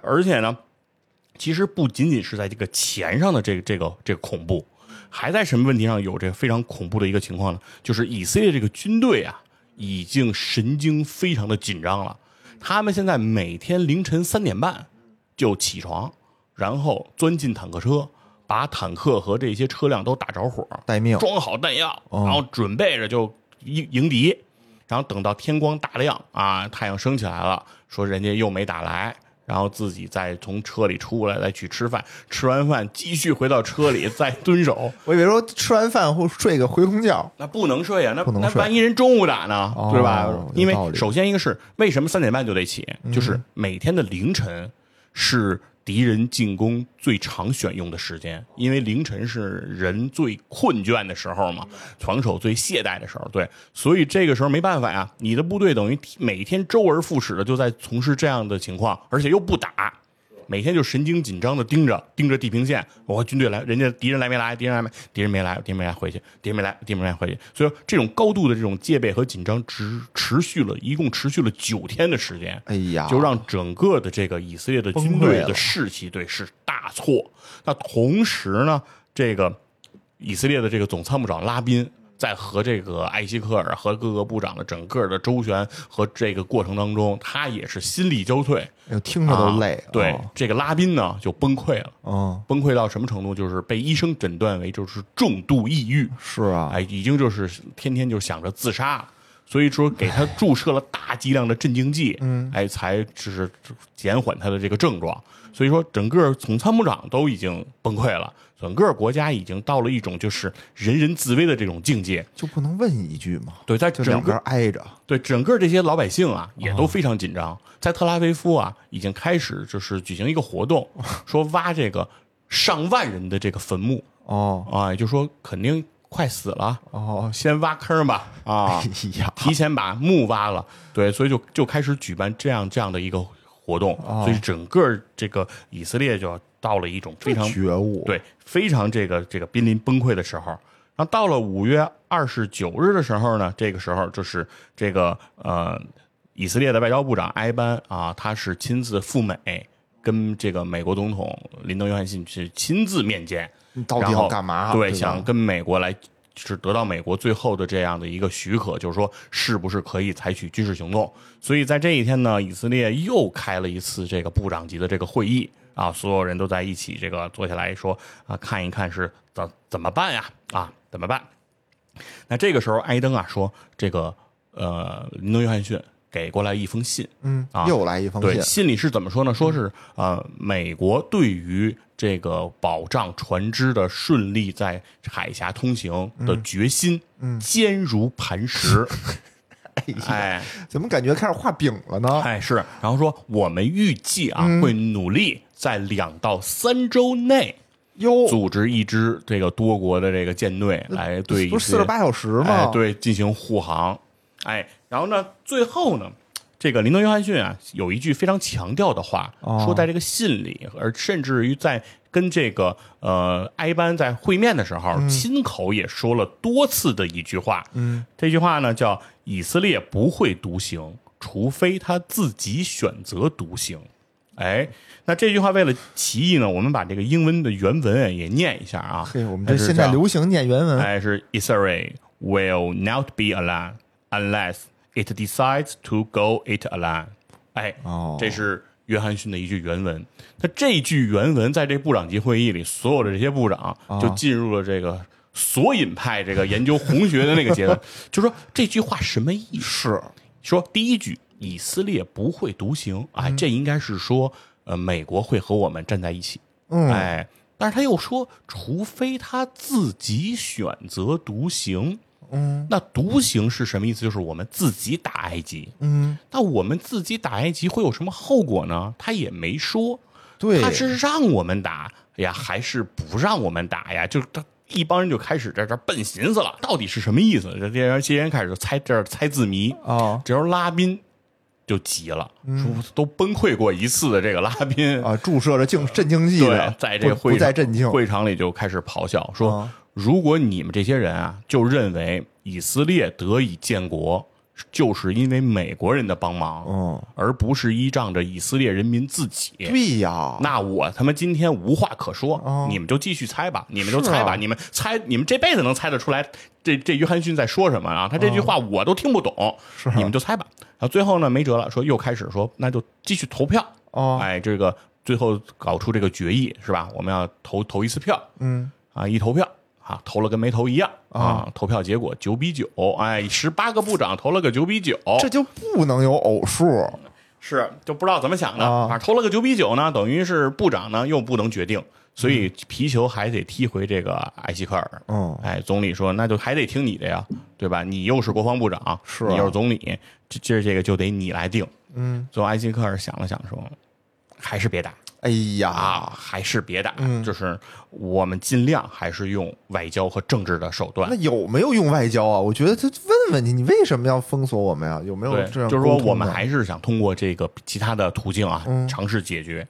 而且呢，其实不仅仅是在这个钱上的这个这个这个恐怖，还在什么问题上有这个非常恐怖的一个情况呢？就是以色列这个军队啊，已经神经非常的紧张了，他们现在每天凌晨三点半就起床，然后钻进坦克车，把坦克和这些车辆都打着火，待命，装好弹药，哦。然后准备着就迎迎敌，然后等到天光大亮啊，太阳升起来了，说人家又没打来，然后自己再从车里出来，再去吃饭，吃完饭继续回到车里再蹲守。我以为说吃完饭或睡个回笼觉，那不能睡呀，那不能睡。那万一人中午打呢，哦对吧？因为首先一个是为什么三点半就得起，就是每天的凌晨是敌人进攻最常选用的时间，因为凌晨是人最困倦的时候嘛，防守最懈怠的时候，对，所以这个时候没办法呀，你的部队等于每天周而复始的就在从事这样的情况，而且又不打。每天就神经紧张的盯着盯着地平线，我军队来，人家敌人来没来？敌人来没？敌人没来，敌人没来，回去，敌人没来，敌人没来，回去。所以说，这种高度的这种戒备和紧张，持持续了一共持续了九天的时间。哎呀，就让整个的这个以色列的军队的士气对是大挫。那同时呢，这个以色列的这个总参谋长拉宾在和这个艾希克尔和各个部长的整个的周旋和这个过程当中，他也是心力交瘁，听着都累啊。对，哦这个拉宾呢就崩溃了。嗯，崩溃到什么程度？就是被医生诊断为就是重度抑郁，是啊，哎，已经就是天天就想着自杀了，所以说给他注射了大剂量的镇静剂，嗯，哎，才就是减缓他的这个症状。所以说，整个总参谋长都已经崩溃了，整个国家已经到了一种就是人人自危的这种境界。就不能问一句吗？对，在整个边挨着，对整个这些老百姓啊，也都非常紧张。在特拉维夫啊，已经开始就是举行一个活动，说挖这个上万人的这个坟墓。哦。啊，也就是说肯定快死了，哦，先挖坑吧啊，哎，提前把墓挖了，对，所以就就开始举办这样这样的一个活动，所以整个这个以色列就到了一种非常觉悟，，对非常这个这个濒临崩溃的时候。然后到了五月二十九日的时候呢，这个时候就是这个呃，以色列的外交部长埃班啊，他是亲自赴美，跟这个美国总统林登·约翰逊去亲自面见，你到底要干嘛？对，想跟美国来，是得到美国最后的这样的一个许可，就是说是不是可以采取军事行动。所以在这一天呢，以色列又开了一次这个部长级的这个会议啊，所有人都在一起这个坐下来说啊，看一看是怎怎么办呀？啊，怎么办？那这个时候，艾登啊说，这个呃，林登·约翰逊给过来一封信，嗯啊，又来一封对，信，信里是怎么说呢？说是呃，美国对于这个保障船只的顺利在海峡通行的决心，坚如磐石。哎怎么感觉开始画饼了呢？哎是，然后说我们预计啊，会努力在两到三周内哟，组织一支这个多国的这个舰队来对不是四十八小时哎吗？，对，进行护航。哎，然后呢，最后呢，这个林登·约翰逊啊，有一句非常强调的话，哦说在这个信里，而甚至于在跟这个呃埃班在会面的时候，亲口也说了多次的一句话。嗯，这句话呢叫“以色列不会独行，除非他自己选择独行”。哎，那这句话为了歧义呢，我们把这个英文的原文啊也念一下啊。嘿，我们这现在流行念原文，哎，是 Israel will not be alone unless it decides to go it alone。哎，哦这是约翰逊的一句原文。那这句原文在这部长级会议里，所有的这些部长就进入了这个索引派这个研究红学的那个阶段，就说这句话什么意思？是说第一句以色列不会独行，哎，这应该是说呃美国会和我们站在一起，嗯哎，但是他又说，除非他自己选择独行，嗯那独行是什么意思？就是我们自己打埃及，嗯，那我们自己打埃及会有什么后果呢？他也没说。对他是让我们打呀，还是不让我们打呀？就是他一帮人就开始在这儿笨寻思了，到底是什么意思？这些人这些人开始猜这儿猜字谜啊这时候拉宾就急了，说都崩溃过一次的这个拉宾啊，注射着静镇静剂 在这个会场再镇静，会场里就开始咆哮说：“啊。如果你们这些人啊，就认为以色列得以建国，就是因为美国人的帮忙，嗯，而不是依仗着以色列人民自己。”对呀，那我他妈今天无话可说，哦你们就继续猜吧，你们就猜吧，啊你们猜，你们这辈子能猜得出来这这约翰逊在说什么啊？他这句话我都听不懂，哦是啊你们就猜吧。然后最后呢，没辙了，说又开始说，那就继续投票。哦哎，这个最后搞出这个决议是吧？我们要投投一次票嗯，啊，一投票啊，投了跟没投一样啊。投票结果九比九，哎，十八个部长投了个九比九，这就不能有偶数，是就不知道怎么想的，啊反正投了个九比九呢，等于是部长呢又不能决定，所以皮球还得踢回这个埃希克尔。嗯哎，总理说那就还得听你的呀，对吧？你又是国防部长，是啊你又是总理，这这这个就得你来定。嗯，最后埃希克尔想了想说，还是别打哎呀啊，，还是别打，嗯就是我们尽量还是用外交和政治的手段那。有没有用外交啊？我觉得他问问你，你为什么要封锁我们呀？有没有对，这样就是说我们还是想通过这个其他的途径啊，嗯尝试解决。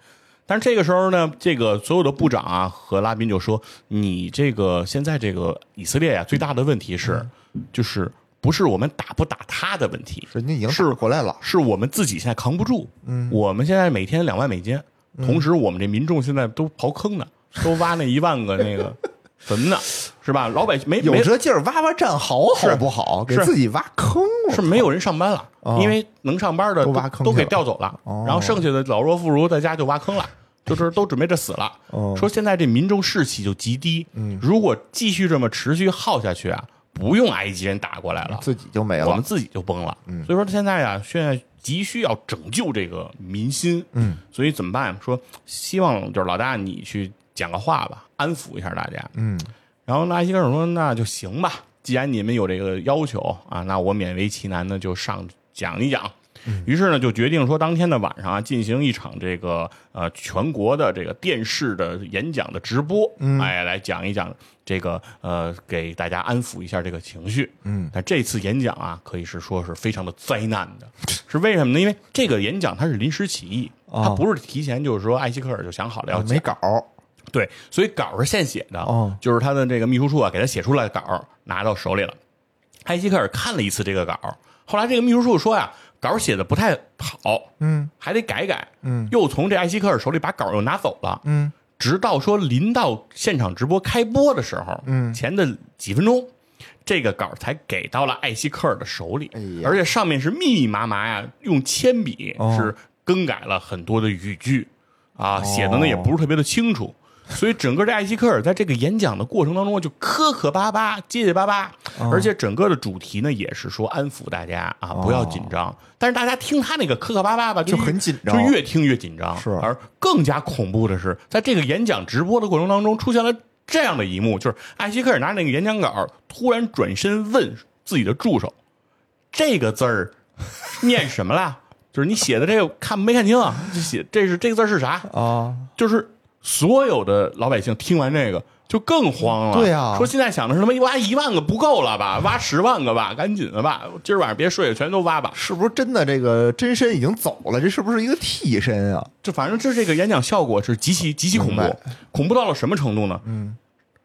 但是这个时候呢，这个所有的部长啊和拉宾就说：“你这个现在这个以色列呀、最大的问题是，嗯就是不是我们打不打他的问题，人家已经是打过来了，是我们自己现在扛不住。嗯我们现在每天两万美金，同时我们这民众现在都刨坑呢，都挖那一万个那个坟呢，是吧？老百姓没没有这劲儿挖挖战壕好不好？给是自己挖坑是没有人上班了，哦因为能上班的都挖坑都给调走了，哦然后剩下的老弱妇孺在家就挖坑了，就是都准备着死了。哦说现在这民众士气就极低，嗯如果继续这么持续耗下去啊，不用埃及人打过来了，自己就没了我们。自己就崩了。嗯所以说现在啊，现在急需要拯救这个民心。嗯，所以怎么办？说希望就是老大你去讲个话吧，安抚一下大家。嗯然后那艾希克尔说：“那就行吧，既然你们有这个要求啊，那我勉为其难的就上讲一讲。”于是呢，就决定说，当天的晚上啊，进行一场这个呃全国的这个电视的演讲的直播，哎，来讲一讲这个呃，给大家安抚一下这个情绪。嗯，但这次演讲啊，可以是说是非常的灾难的，是为什么呢？因为这个演讲它是临时起意，它哦不是提前就是说艾希克尔就想好了要讲没稿对，所以稿是现写的，哦。就是他的这个秘书处啊，给他写出来的稿拿到手里了。艾希克尔看了一次这个稿，后来这个秘书处说呀，稿写的不太好，嗯。还得改改，嗯。又从这艾希克尔手里把稿又拿走了，嗯。直到说临到现场直播开播的时候，嗯。前的几分钟，这个稿才给到了艾希克尔的手里，哎而且上面是密密麻麻呀，用铅笔哦。是更改了很多的语句，啊，写的呢也不是特别的清楚。所以整个这艾希克尔在这个演讲的过程当中就磕磕巴巴、结结巴巴，而且整个的主题呢也是说安抚大家啊，不要紧张。但是大家听他那个磕磕巴巴吧，就很紧张就越听越紧张。是而更加恐怖的是，在这个演讲直播的过程当中，出现了这样的一幕，就是艾希克尔拿那个演讲稿，突然转身问自己的助手：“这个字儿念什么啦？就是你写的这个看没看清啊？这写这是这个字是啥？啊，就是所有的老百姓听完这个就更慌了。对啊说现在想的是他妈？挖一万个不够了吧？挖十万个吧，赶紧的吧！今儿晚上别睡，全都挖吧。是不是真的？这个真身已经走了，这是不是一个替身啊？这反正这这个演讲效果是极其极其恐怖，恐怖到了什么程度呢？嗯，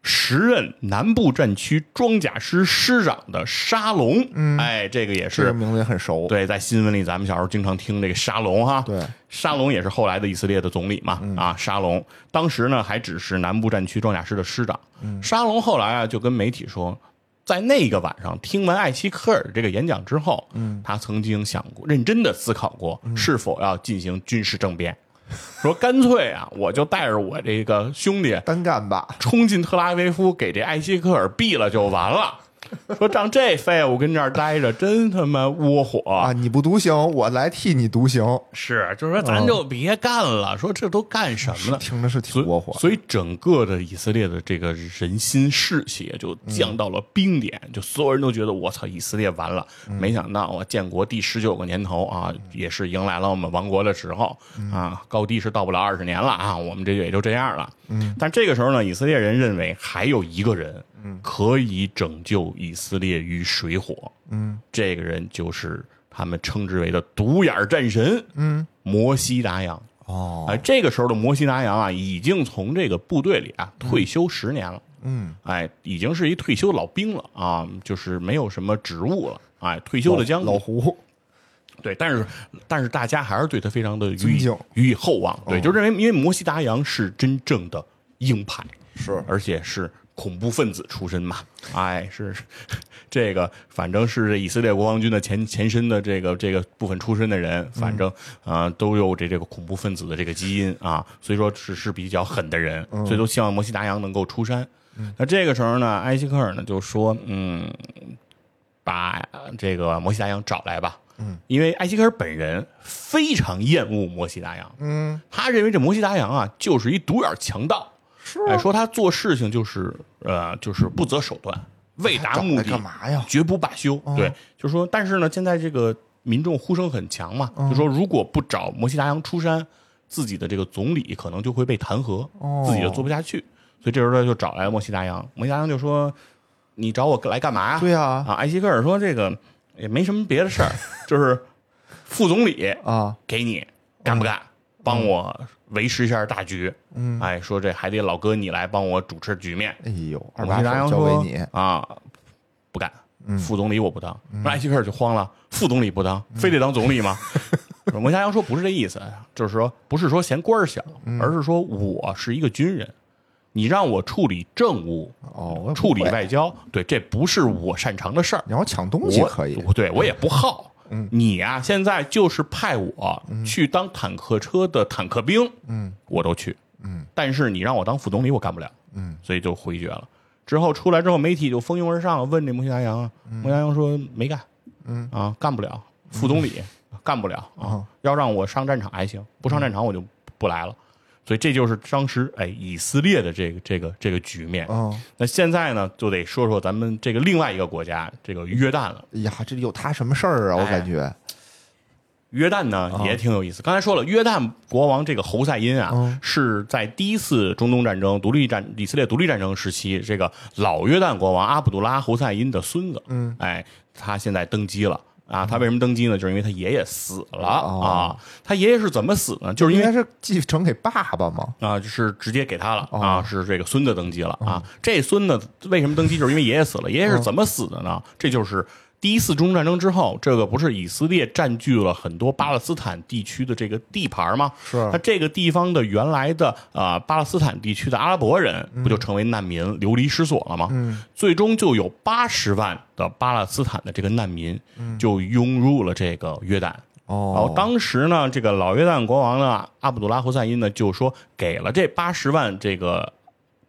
时任南部战区装甲师师长的沙龙，嗯，哎，这个也是这个名字也很熟。对，在新闻里咱们小时候经常听这个沙龙哈，对，沙龙也是后来的以色列的总理嘛，啊，沙龙当时呢还只是南部战区装甲师的师长，沙龙后来啊就跟媒体说。在那个晚上听完艾希克尔这个演讲之后，嗯，他曾经想过，认真的思考过是否要进行军事政变，说干脆啊，我就带着我这个兄弟单干吧。冲进特拉维夫，给这艾希克尔毙了就完了。说让这废物跟这儿待着，真他妈窝火啊！你不独行，我来替你独行。是，就是说咱就别干了。说这都干什么了？听着是挺窝火。所以整个的以色列的这个人心士气就降到了冰点，就所有人都觉得我操，以色列完了。没想到啊建国第十九个年头啊，也是迎来了我们亡国的时候啊。高低是到不了二十年了啊，我们这就也就这样了。嗯，但这个时候呢，以色列人认为还有一个人。可以拯救以色列于水火。嗯，这个人就是他们称之为的独眼战神。嗯，摩西达扬。哦，哎，这个时候的摩西达扬啊，已经从这个部队里啊退休十年了。嗯，哎，已经是一退休老兵了啊，就是没有什么职务了。哎，退休的将老胡。对，但是但是大家还是对他非常的予以，予以厚望。对，就认为因为摩西达扬是真正的鹰派，是，而且是。恐怖分子出身嘛？哎，是这个，反正是以色列国防军的前前身的这个这个部分出身的人，反正啊都有这这个恐怖分子的这个基因啊，所以说只是比较狠的人，所以都希望摩西达扬能够出山。那这个时候呢，埃希克尔呢就说：“嗯，把这个摩西达扬找来吧。”嗯，因为艾希克尔本人非常厌恶摩西达扬，嗯，他认为这摩西达扬啊就是一独眼强盗。哎，说他做事情就是呃，就是不择手段，为达目的干嘛呀？绝不罢休。对，就是说，但是呢，现在这个民众呼声很强嘛，就说如果不找摩西达扬出山，自己的这个总理可能就会被弹劾，自己就做不下去。所以这时候他就找来了摩西达扬。摩西达扬就说：“你找我来干嘛呀？”对呀，啊，艾希克尔说：“这个也没什么别的事儿，就是副总理啊，给你干不干？帮我。”维持一下大局，嗯，哎，说这还得老哥你来帮我主持局面。哎呦，摩西达扬说你啊，不干，副总理我不当。艾希克尔就慌了，副总理不当，非得当总理吗？摩西达扬说不是这意思，就是说不是说嫌官小，而是说我是一个军人，你让我处理政务，哦，处理外交，对，这不是我擅长的事儿。你要抢东西可以，对我也不好。你呀，现在就是派我去当坦克车的坦克兵，嗯，我都去，嗯，但是你让我当副总理，我干不了，嗯，所以就回绝了。之后出来之后，媒体就蜂拥而上，问这摩西达扬，摩西达扬说没干，嗯。啊，干不了，副总理干不了啊，要让我上战场还行，不上战场我就不来了。所以这就是当时哎以色列的这个这个这个局面。那现在呢，就得说说咱们这个另外一个国家，这个约旦了。哎呀，这有他什么事儿啊？我感觉约旦呢也挺有意思。刚才说了，约旦国王这个侯赛因啊，是在第一次中东战争、独立战以色列独立战争时期，这个老约旦国王阿卜杜拉侯赛因的孙子。嗯，哎，他现在登基了。啊，他为什么登基呢？就是因为他爷爷死了啊。他爷爷是怎么死呢？就是因为是继承给爸爸嘛？啊，就是直接给他了啊。是这个孙子登基了啊。这孙子为什么登基？就是因为爷爷死了。爷爷是怎么死的呢？这就是。第一次中东战争之后，这个不是以色列占据了很多巴勒斯坦地区的这个地盘吗？是。那这个地方的原来的啊巴勒斯坦地区的阿拉伯人，不就成为难民流离失所了吗？嗯。最终就有八十万的巴勒斯坦的这个难民，就涌入了这个约旦。哦。当时呢，这个老约旦国王呢，阿卜杜拉侯赛因呢，就说给了这八十万这个。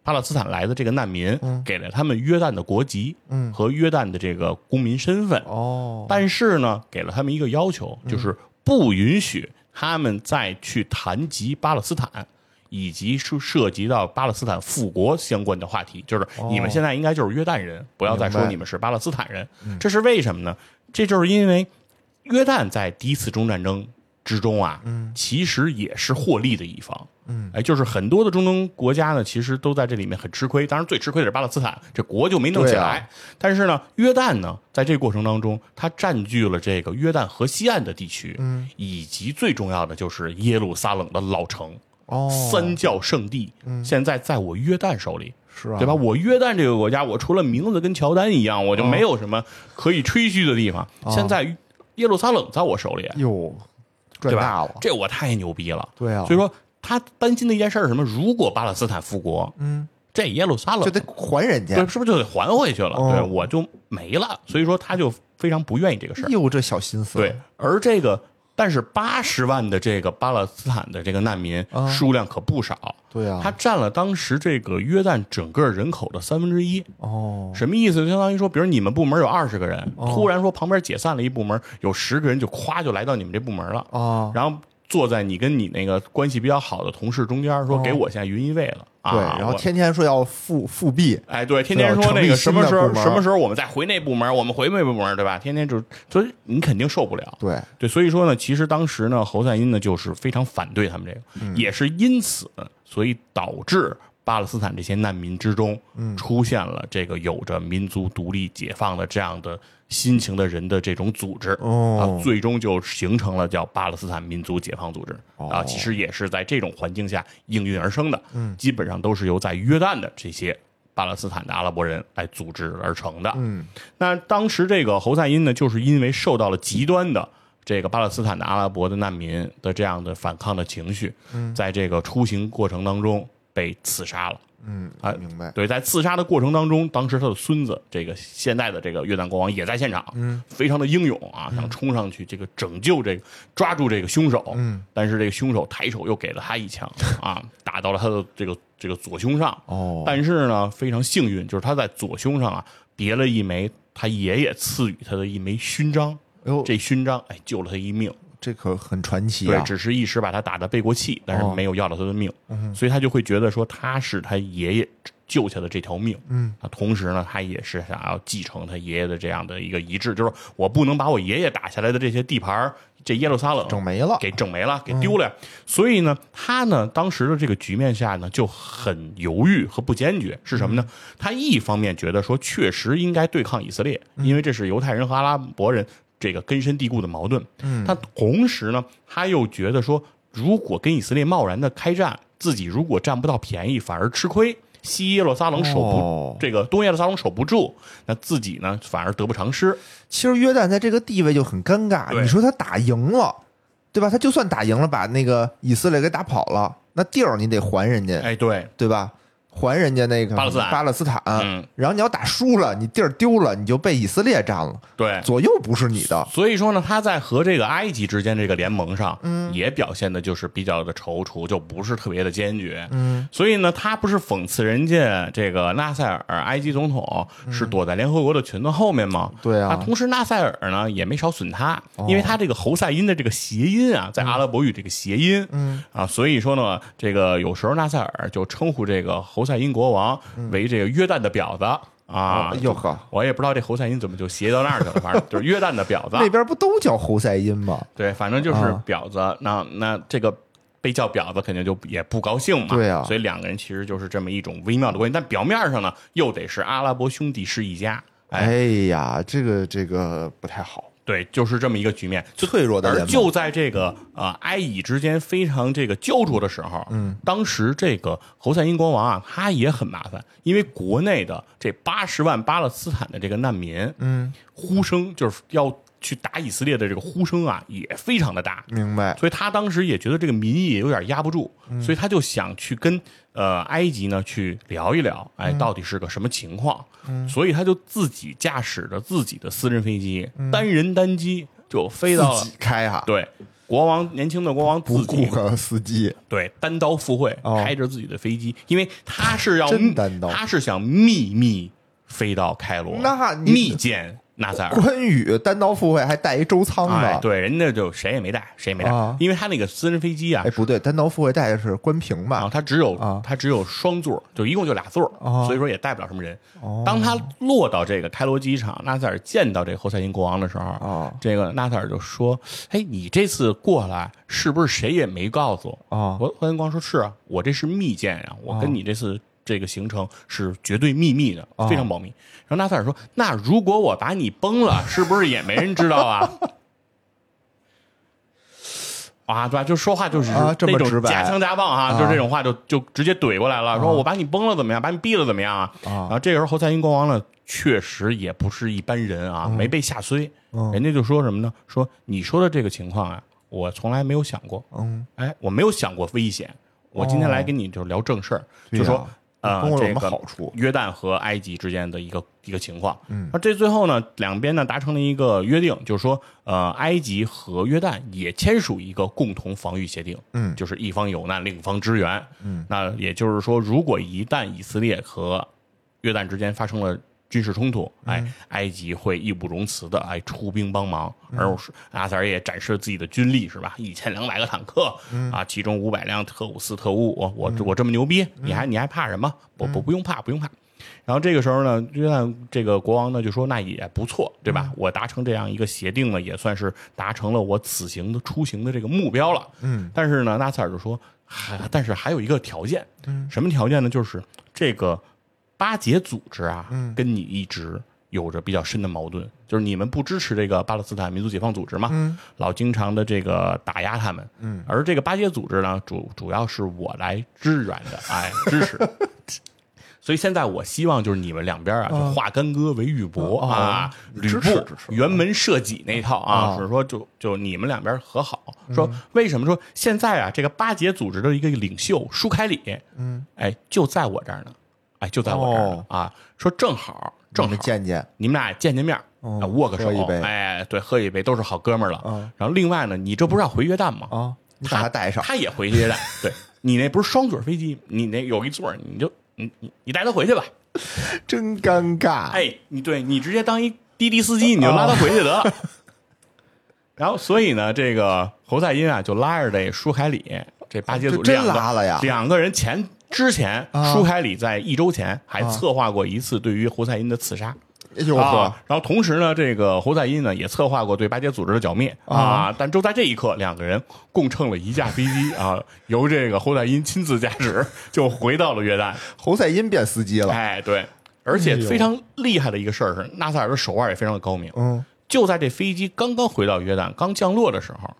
巴勒斯坦来的这个难民，给了他们约旦的国籍，和约旦的这个公民身份。哦，但是呢，给了他们一个要求，就是不允许他们再去谈及巴勒斯坦，以及是涉及到巴勒斯坦复国相关的话题。就是你们现在应该就是约旦人，不要再说你们是巴勒斯坦人。这是为什么呢？这就是因为约旦在第一次中战争之中啊，嗯其实也是获利的一方。嗯，哎，就是很多的中东国家呢，其实都在这里面很吃亏。当然，最吃亏的是巴勒斯坦，这国就没弄起来。但是呢，约旦呢，在这个过程当中，它占据了这个约旦河西岸的地区，嗯，以及最重要的就是耶路撒冷的老城，哦，三教圣地，现在在我约旦手里，是啊，对吧？我约旦这个国家，我除了名字跟乔丹一样，我就没有什么可以吹嘘的地方。现在耶路撒冷在我手里，哟，赚大了，这我太牛逼了。对啊，所以说。他担心的一件事是什么？如果巴勒斯坦复国，嗯，这耶路撒冷就得还人家，对，是不是就得还回去了？对，我就没了。所以说，他就非常不愿意这个事儿。哟，这小心思。对，而这个但是八十万的这个巴勒斯坦的这个难民啊。数量可不少，对啊，它占了当时这个约旦整个人口的三分之一。哦，什么意思？就相当于说，比如你们部门有二十个人，哦。突然说旁边解散了一部门，有十个人就咵就来到你们这部门了，啊，然后坐在你跟你那个关系比较好的同事中间，说哦给我现在云一位了啊。对，然后天天说要复复辟，哎，对，天天说那个什么时候什么时候我们再回那部门，我们回那部门，对吧？天天就所以你肯定受不了。对，对，所以说呢，其实当时呢，侯赛因呢就是非常反对他们这个，嗯也是因此，所以导致巴勒斯坦这些难民之中，嗯。出现了这个有着民族独立解放的这样的心情的人的这种组织，哦。啊，最终就形成了叫巴勒斯坦民族解放组织。哦。啊，其实也是在这种环境下应运而生的，嗯，基本上都是由在约旦的这些。巴勒斯坦的阿拉伯人来组织而成的，嗯，那当时这个侯赛因呢，就是因为受到了极端的这个巴勒斯坦的阿拉伯的难民的这样的反抗的情绪，在这个出行过程当中被刺杀了。嗯啊，明白，对，在刺杀的过程当中，当时他的孙子，这个现在的这个越南国王也在现场，嗯，非常的英勇啊，想冲上去这个拯救这个抓住这个凶手，嗯，但是这个凶手抬手又给了他一枪 啊，打到了他的这个这个左胸上，哦，但是呢，非常幸运，就是他在左胸上啊别了一枚他爷爷赐予他的一枚勋章，哎呦，这勋章哎救了他一命。这可很传奇对，啊，只是一时把他打得背过气，但是哦。没有要了他的命，所以他就会觉得说他是他爷爷救下的这条命。嗯，啊，同时呢，他也是想要继承他爷爷的这样的一个遗志，就是我不能把我爷爷打下来的这些地盘儿这耶路撒冷整没了，给整没了，给丢了呀。所以呢，他呢当时的这个局面下呢就很犹豫和不坚决，是什么呢？他一方面觉得说确实应该对抗以色列，因为这是犹太人和阿拉伯人这个根深蒂固的矛盾。嗯，他同时呢，他又觉得说，如果跟以色列贸然的开战，自己如果占不到便宜，反而吃亏。西耶路撒冷守不、哦这个东耶路撒冷守不住，那自己呢反而得不偿失。其实约旦在这个地位就很尴尬。你说他打赢了，对吧？他就算打赢了，把那个以色列给打跑了，那地儿你得还人家，哎，对，对吧？还人家那个巴勒斯坦。巴勒斯坦。嗯。然后你要打输了，你地儿丢了，你就被以色列占了，对，左右不是你的。所以说呢，他在和这个埃及之间这个联盟上，嗯，也表现的就是比较的踌躇，就不是特别的坚决，嗯，所以呢，他不是讽刺人家这个纳赛尔埃及总统是躲在联合国的裙子后面吗？对啊。同时纳赛尔呢也没少损他，因为他这个侯赛因的这个谐音啊，在阿拉伯语这个谐音，嗯。啊，所以说呢，这个有时候纳赛尔就称呼这个侯赛因国王为这个约旦的婊子啊哦，哟呵，我也不知道这侯赛因怎么就邪到那儿去了，反正就是约旦的婊子。那边不都叫侯赛因吗？对，反正就是啊婊子。那那这个被叫婊子，肯定就也不高兴嘛。对啊所以两个人其实就是这么一种微妙的关系，但表面上呢，又得是阿拉伯兄弟是一家。哎，哎呀，这个这个不太好，对，就是这么一个局面。就脆弱的联盟。就在这个呃埃以之间非常这个焦灼的时候，嗯，当时这个侯赛因国王啊，他也很麻烦，因为国内的这八十万巴勒斯坦的这个难民，嗯，呼声就是要去打以色列的这个呼声啊，也非常的大。明白。所以他当时也觉得这个民意也有点压不住，所以他就想去跟呃埃及呢去聊一聊，哎，到底是个什么情况？所以他就自己驾驶着自己的私人飞机，单人单机就飞到了自己开哈，对国王年轻的国王不自己雇个司机。对单刀赴会，哦开着自己的飞机，因为他是要真单刀他是想秘密飞到开罗，那你密见纳赛尔。关羽单刀赴会还带一周仓哎，呢。对，人家就谁也没带，谁也没带，啊因为他那个私人飞机啊哎，不对，单刀赴会带的是关平啊，吧？它只有啊它只有双座，就一共就俩座，哦所以说也带不了什么人。哦当他落到这个开罗机场，纳赛尔见到这个侯赛因国王的时候，哦这个纳赛尔就说：“哎，你这次过来是不是谁也没告诉我？”哦侯侯赛因国王说：“是啊，我这是密件呀、我跟你这次。”这个行程是绝对秘密的，哦非常保密。然后纳赛尔说：“那如果我把你崩了，是不是也没人知道啊？” 啊，对吧？就说话就是啊这么那种直白夹枪夹棒哈，啊就是这种话就就直接怼过来了，说我把你崩了怎么样？把你毙了怎么样啊？啊然后这个时候侯赛因国王呢，确实也不是一般人啊，没被吓衰，嗯人家就说什么呢？说你说的这个情况啊，我从来没有想过，嗯，哎，我没有想过危险。我今天来跟你就聊正事儿，就说呃有什么这个好处？约旦和埃及之间的一个一个情况。嗯，那这最后呢，两边呢达成了一个约定，就是说，呃，埃及和约旦也签署一个共同防御协定。嗯就是一方有难，另一方支援。嗯，那也就是说，如果一旦以色列和约旦之间发生了军事冲突，哎，埃及会义不容辞的哎出兵帮忙，而是阿塞尔也展示了自己的军力是吧？一千两百个坦克啊，其中五百辆特五四特务，我我我这么牛逼，你还你还怕什么？不不不用怕，不用怕。然后这个时候呢，约旦这个国王呢就说那也不错，对吧？我达成这样一个协定呢，也算是达成了我此行的出行的这个目标了。嗯，但是呢，纳赛尔就说，还但是还有一个条件，嗯，什么条件呢？就是这个巴结组织啊，嗯跟你一直有着比较深的矛盾，就是你们不支持这个巴勒斯坦民族解放组织嘛，嗯，老经常的这个打压他们，嗯，而这个巴结组织呢，主主要是我来支援的，哎，支持。所以现在我希望就是你们两边啊，就化干戈为玉帛哦啊，吕布支持支持辕门射戟那一套啊，就是说就就你们两边和好。说为什么说现在啊，这个巴结组织的一个领袖舒凯里，嗯，哎，就在我这儿呢，哎，就在我这儿呢啊。说正好正好见见，你们俩见见面，哦啊握个手喝一杯，哎，对，喝一杯，都是好哥们儿了。嗯然后另外呢，你这不是要回约旦吗？啊，你把他带上，他也回约旦。对 你那不是双座飞机，你那有一座，你就你你你带他回去吧。真尴尬。哎，你对你直接当一滴滴司机，你就拉他回去得了。然后，所以呢，这个侯赛因啊，就拉着这舒凯里这巴结组这真拉了呀两个人前之前，啊。舒凯里在一周前还策划过一次对于侯赛因的刺杀。啊，，然后同时呢，这个侯赛因呢也策划过对巴结组织的剿灭。啊，但就在这一刻，两个人共乘了一架飞机。啊，由这个侯赛因亲自驾驶，就回到了约旦。侯赛因变司机了。哎，对，而且非常厉害的一个事儿是，纳赛尔的手腕也非常的高明。嗯，就在这飞机刚刚回到约旦、刚降落的时候，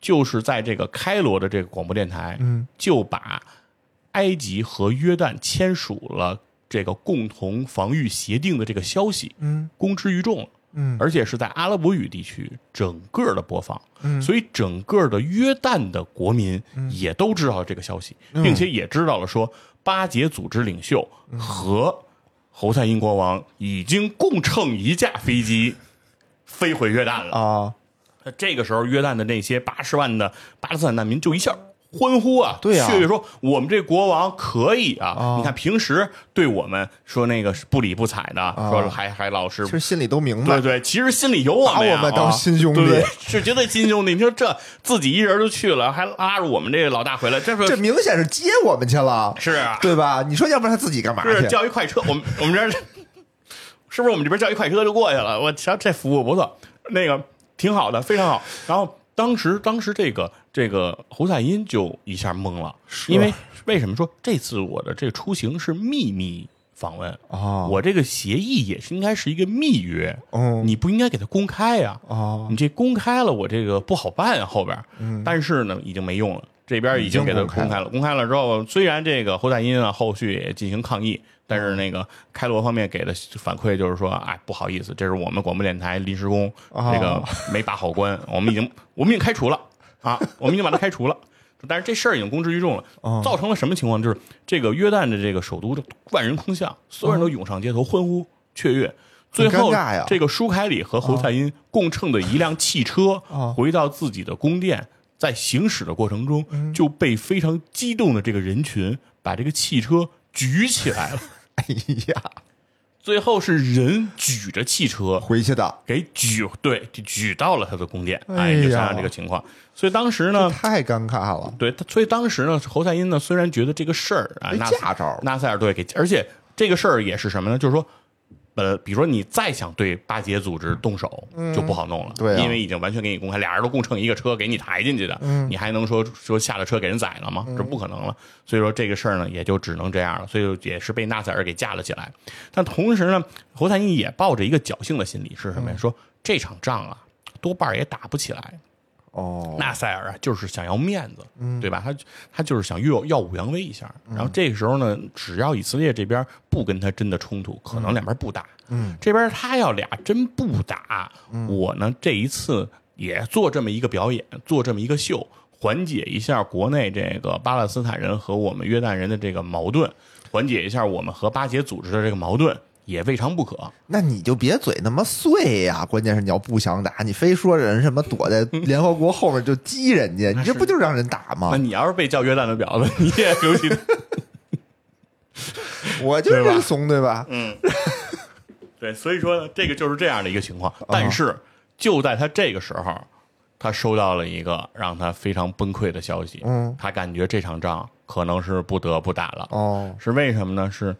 就是在这个开罗的这个广播电台，嗯，就把埃及和约旦签署了这个共同防御协定的这个消息，嗯，公之于众了。嗯。而且是在阿拉伯语地区整个的播放，嗯。所以整个的约旦的国民也都知道了这个消息，嗯。并且也知道了说巴结组织领袖和侯赛因国王已经共乘一架飞机飞回约旦了。啊，那这个时候，约旦的那些八十万的巴勒斯坦难民就一下欢呼啊，对啊雀跃说我们这国王可以啊！啊你看平时对我们说那个是不理不睬的，说还还老是其实心里都明白对。对，其实心里有我们呀，把我们当啊亲兄弟对 对是绝对亲兄弟。你说这自己一人就去了，还拉着我们这个老大回来，这不这明显是接我们去了，是啊，对吧？你说要不然他自己干嘛是去？叫一快车，我们我们这儿 是不是我们这边叫一快车就过去了？我瞧这服务不错，那个挺好的，非常好。然后当时当时这个这个侯赛因就一下懵了，因为为什么说这次我的这个出行是秘密访问？哦我这个协议也是应该是一个密约，哦你不应该给它公开呀、哦你这公开了，我这个不好办啊，后边。但是呢，已经没用了，这边已经给它已经公开公开了。公开了之后，虽然这个侯赛因啊后续也进行抗议，但是那个开罗方面给的反馈就是说，哎，不好意思，这是我们广播电台临时工，哦这个没把好关，我们已经我们已经开除了啊，我们已经把他开除了。但是这事儿已经公之于众了，哦造成了什么情况？就是这个约旦的这个首都万人空巷，所有人都涌上街头欢呼雀跃。最后这个舒凯里和侯赛因共乘的一辆汽车哦回到自己的宫殿，在行驶的过程中嗯就被非常激动的这个人群把这个汽车举起来了。哎呀，最后是人举着汽车回去的给举对，就举到了他的宫殿。哎哎，就呀想想这个情况。所以当时呢，太尴尬了，对，所以当时呢，侯赛因呢虽然觉得这个事儿啊，驾照纳赛尔对给，而且这个事儿也是什么呢？就是说。呃，比如说你再想对巴结组织动手，就不好弄了，对啊因为已经完全给你公开，俩人都共乘一个车给你抬进去的，你还能说说下了车给人宰了吗？这不可能了。所以说这个事儿呢，也就只能这样了。所以也是被纳赛尔给架了起来。但同时呢，侯赛因也抱着一个侥幸的心理，是什么呀？说这场仗啊，多半儿也打不起来。哦，纳赛尔啊，就是想要面子，对吧？他他就是想耀耀武扬威一下。然后这个时候呢，只要以色列这边不跟他真的冲突，可能两边不打。嗯，这边他要俩真不打，我呢这一次也做这么一个表演，做这么一个秀，缓解一下国内这个巴勒斯坦人和我们约旦人的这个矛盾。缓解一下我们和巴结组织的这个矛盾，也未尝不可。那你就别嘴那么碎呀！关键是你要不想打，你非说人什么躲在 联合国后面就激人家，你这不就让人打吗那？你要是被叫约旦的婊子，你也尤其 我就是怂，对吧？嗯，对，所以说呢，这个就是这样的一个情况。但是就在他这个时候，他收到了一个让他非常崩溃的消息。嗯，他感觉这场仗可能是不得不打了。哦，是为什么呢？是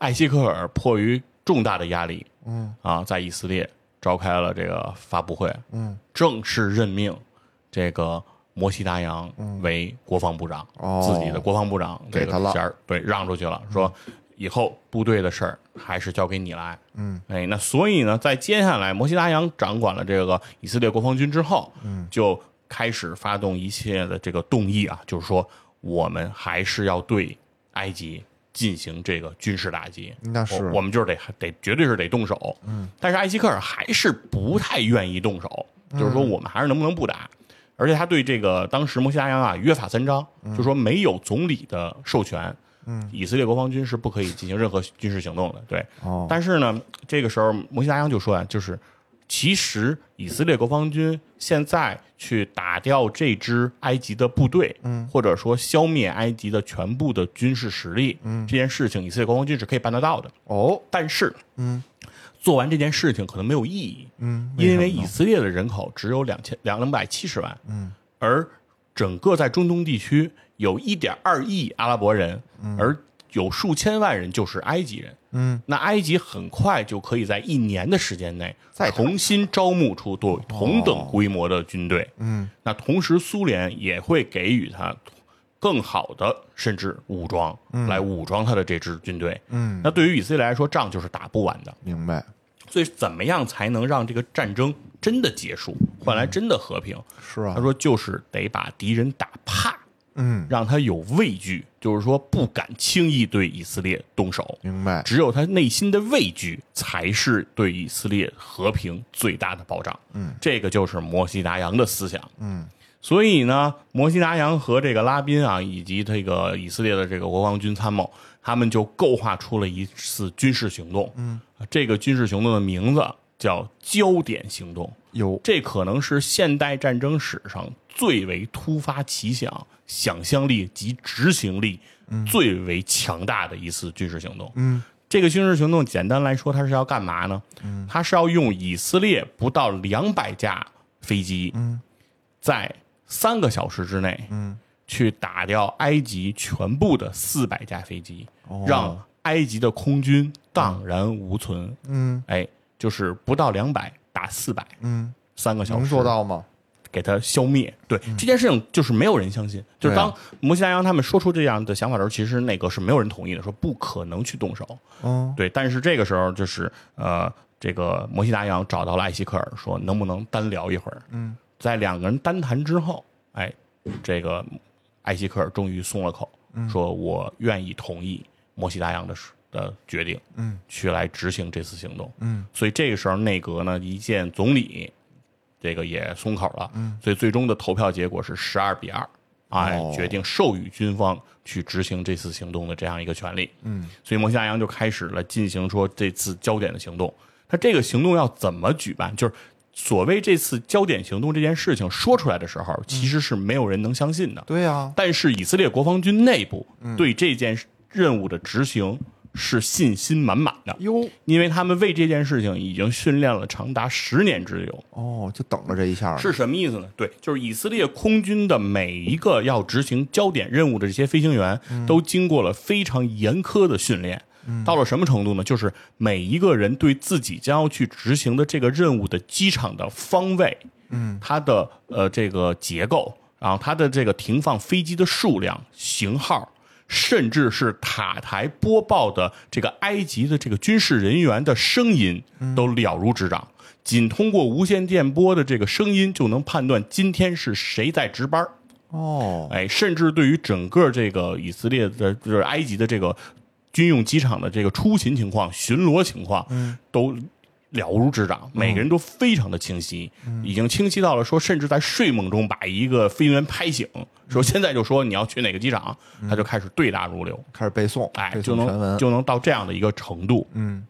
艾希克尔迫于重大的压力，嗯啊，在以色列召开了这个发布会，嗯，正式任命这个摩西达扬为国防部长，哦自己的国防部长给他了对让出去了，说以后部队的事儿还是交给你来。嗯，哎，那所以呢，在接下来摩西达扬掌管了这个以色列国防军之后，嗯，就开始发动一切的这个动议啊，就是说我们还是要对埃及进行这个军事打击。那是我我们就是得得绝对是得动手。嗯，但是艾希克尔还是不太愿意动手，就是说我们还是能不能不打？而且他对这个当时摩西达扬啊约法三章，就说没有总理的授权，嗯，以色列国防军是不可以进行任何军事行动的。对，哦，但是呢，这个时候摩西达扬就说啊，就是其实以色列国防军现在去打掉这支埃及的部队，嗯，或者说消灭埃及的全部的军事实力，嗯，这件事情以色列国防军是可以办得到的。哦，但是，嗯，做完这件事情可能没有意义，嗯，因为以色列的人口只有两千两两百七十万，嗯，而整个在中东地区有一点二亿阿拉伯人，而有数千万人就是埃及人，嗯，那埃及很快就可以在一年的时间内再重新招募出多同等规模的军队，嗯，那同时苏联也会给予他更好的甚至武装，来武装他的这支军队，嗯，那对于以色列来说，仗就是打不完的。明白，所以，怎么样才能让这个战争真的结束，换来真的和平？是啊。他，说，就是得把敌人打怕，嗯，让他有畏惧，就是说不敢轻易对以色列动手。明白，只有他内心的畏惧，才是对以色列和平最大的保障。嗯，这个就是摩西达扬的思想。嗯，所以呢，摩西达扬和这个拉宾啊，以及这个以色列的这个国防军参谋，他们就构画出了一次军事行动。嗯，这个军事行动的名字叫焦点行动。有，这可能是现代战争史上最为突发奇想、想象力及执行力最为强大的一次军事行动。嗯，这个军事行动简单来说，它是要干嘛呢？嗯，它是要用以色列不到两百架飞机，嗯，在三个小时之内，嗯，去打掉埃及全部的四百架飞机，哦让埃及的空军荡然无存。嗯哎，就是不到两百打四百，嗯，三个小时能做到吗？给它消灭。对、这件事情，就是没有人相信。就是当摩西大洋他们说出这样的想法的时候，其实那个是没有人同意的，说不可能去动手。嗯，对，但是这个时候就是呃，这个摩西大洋找到了艾希克尔，说能不能单聊一会儿？嗯，在两个人单谈之后，哎，这个艾希克尔终于松了口，嗯说我愿意同意摩西大洋的的决定，嗯，去来执行这次行动。嗯，所以这个时候内阁呢一见总理，这个也松口了，嗯，所以最终的投票结果是十二比二，哎，哦决定授予军方去执行这次行动的这样一个权利。嗯，所以摩西大洋就开始了进行说这次焦点的行动。他这个行动要怎么举办？就是所谓这次焦点行动这件事情说出来的时候，其实是没有人能相信的。对呀，但是以色列国防军内部嗯对这件任务的执行是信心满满的，哟，因为他们为这件事情已经训练了长达十年之久。哦，就等着这一下，是什么意思呢？对，就是以色列空军的每一个要执行焦点任务的这些飞行员，都经过了非常严苛的训练。到了什么程度呢？就是每一个人对自己将要去执行的这个任务的机场的方位，嗯，它的呃这个结构，然后它的这个停放飞机的数量、型号，甚至是塔台播报的这个埃及的这个军事人员的声音，都了如指掌。仅通过无线电波的这个声音，就能判断今天是谁在值班儿。哦，哎，甚至对于整个这个以色列的，就是埃及的这个军用机场的这个出勤情况、巡逻情况，嗯，都了如指掌，每个人都非常的清晰，已经清晰到了说，甚至在睡梦中把一个飞行员拍醒，说现在就说你要去哪个机场，他就开始对答如流，开始背诵，哎，就能就能到这样的一个程度。嗯。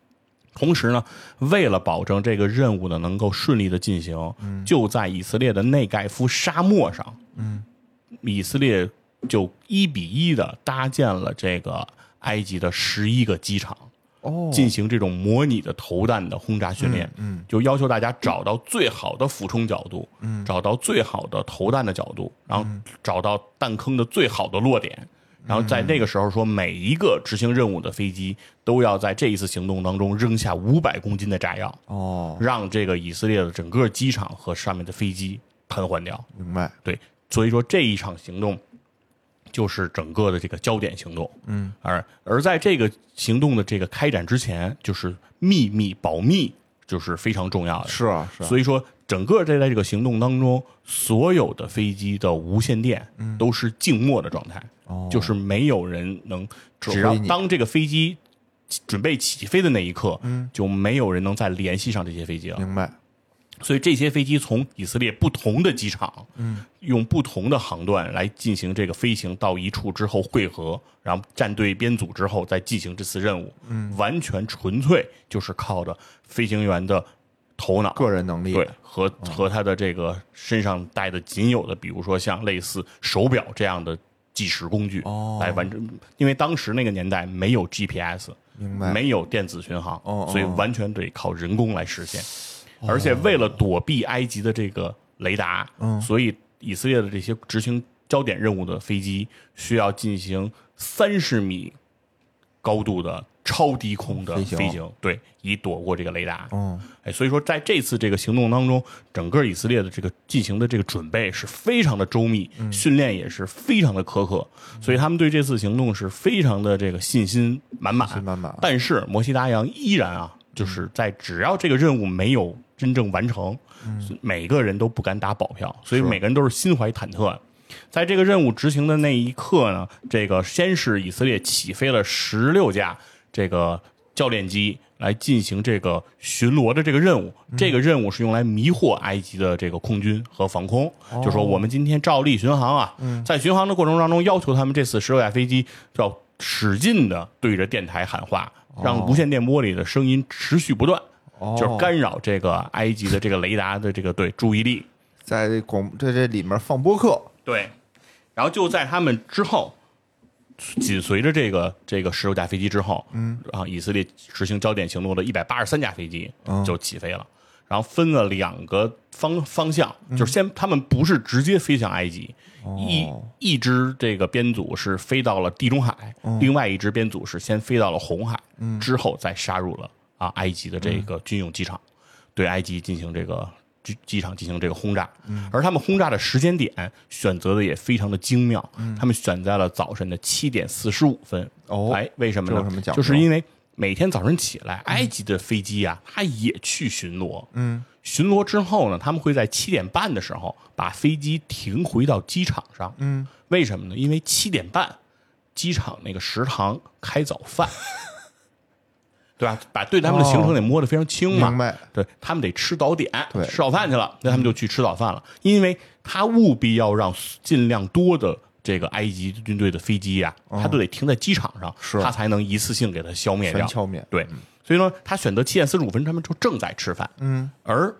同时呢，为了保证这个任务呢能够顺利的进行，就在以色列的内盖夫沙漠上，嗯，以色列就一比一的搭建了这个埃及的十一个机场，哦，进行这种模拟的投弹的轰炸训练。嗯就要求大家找到最好的俯冲角度，嗯找到最好的投弹的角度，然后找到弹坑的最好的落点。然后在那个时候说，每一个执行任务的飞机都要在这一次行动当中扔下五百公斤的炸药，哦，让这个以色列的整个机场和上面的飞机瘫痪掉。明白，对，所以说这一场行动就是整个的这个焦点行动。嗯，而而在这个行动的这个开展之前，就是秘密保密，就是非常重要的。是啊是啊，所以说，整个这在这个行动当中，所有的飞机的无线电都是静默的状态，就是没有人能，只要当这个飞机准备起飞的那一刻，就没有人能再联系上这些飞机了。明白，所以这些飞机从以色列不同的机场，嗯，用不同的航段来进行这个飞行到一处之后汇合，然后战队编组之后再进行这次任务，嗯，完全纯粹就是靠着飞行员的头脑、个人能力，对和和他的这个身上带的仅有的，比如说像类似手表这样的计时工具哦。来完成，因为当时那个年代没有 GPS，明白，没有电子巡航，所以完全得靠人工来实现。而且为了躲避埃及的这个雷达，嗯所以以色列的这些执行焦点任务的飞机需要进行三十米高度的超低空的飞行飞行，对，以躲过这个雷达。嗯哎，所以说在这次这个行动当中，整个以色列的这个进行的这个准备是非常的周密，嗯训练也是非常的苛刻，所以他们对这次行动是非常的这个信心满满。信心满满但是摩西达扬依然啊，就是在只要这个任务没有真正完成，每个人都不敢打保票，所以每个人都是心怀忐忑。在这个任务执行的那一刻呢，这个先是以色列起飞了十六架这个教练机来进行这个巡逻的这个任务。这个任务是用来迷惑埃及的这个空军和防空，就说我们今天照例巡航啊，在巡航的过程当中，要求他们这次十六架飞机要使劲的对着电台喊话，让无线电波里的声音持续不断。哦就是干扰这个埃及的这个雷达的这个对注意力，在广在这里面放播客，对，然后就在他们之后，紧随着这个这个十六架飞机之后，嗯，啊，以色列执行焦点行动的一百八十三架飞机嗯就起飞了，然后分了两个方方向，嗯就是先他们不是直接飞向埃及。一哦。一支这个编组是飞到了地中海，嗯。另外一支编组是先飞到了红海，之后再杀入了啊埃及的这个军用机场，对埃及进行这个机机场进行这个轰炸。而他们轰炸的时间点选择的也非常的精妙，他们选在了早晨的七点四十五分。哦哎，为什么呢？就是因为每天早晨起来，埃及的飞机啊，它也去巡逻。嗯，巡逻之后呢，他们会在七点半的时候把飞机停回到机场上。嗯，为什么呢？因为七点半机场那个食堂开早饭，对吧？把对他们的行程得摸得非常清嘛。明白对他们得吃早点，对吃早饭去了，那他们就去吃早饭了，因为他务必要让尽量多的这个埃及军队的飞机呀、他都得停在机场上，是他才能一次性给它消灭掉。对，所以说，他选择七点四十五分，他们就正在吃饭。嗯，而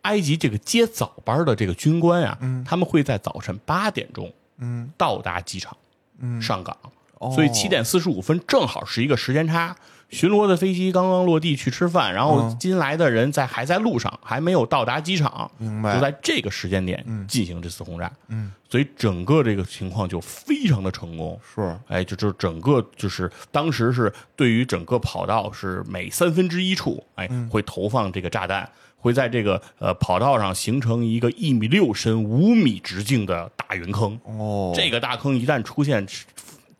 埃及这个接早班的这个军官啊，他们会在早晨八点钟，嗯，到达机场，嗯。上岗，哦。所以七点四十五分正好是一个时间差。巡逻的飞机刚刚落地去吃饭，然后进来的人在还在路上，还没有到达机场，明白。就在这个时间点进行这次轰炸，嗯，所以整个这个情况就非常的成功，是。哎，就就整个就是当时是对于整个跑道是每三分之一处，哎，嗯。会投放这个炸弹，会在这个呃跑道上形成一个一米六深、五米直径的大云坑。哦，这个大坑一旦出现，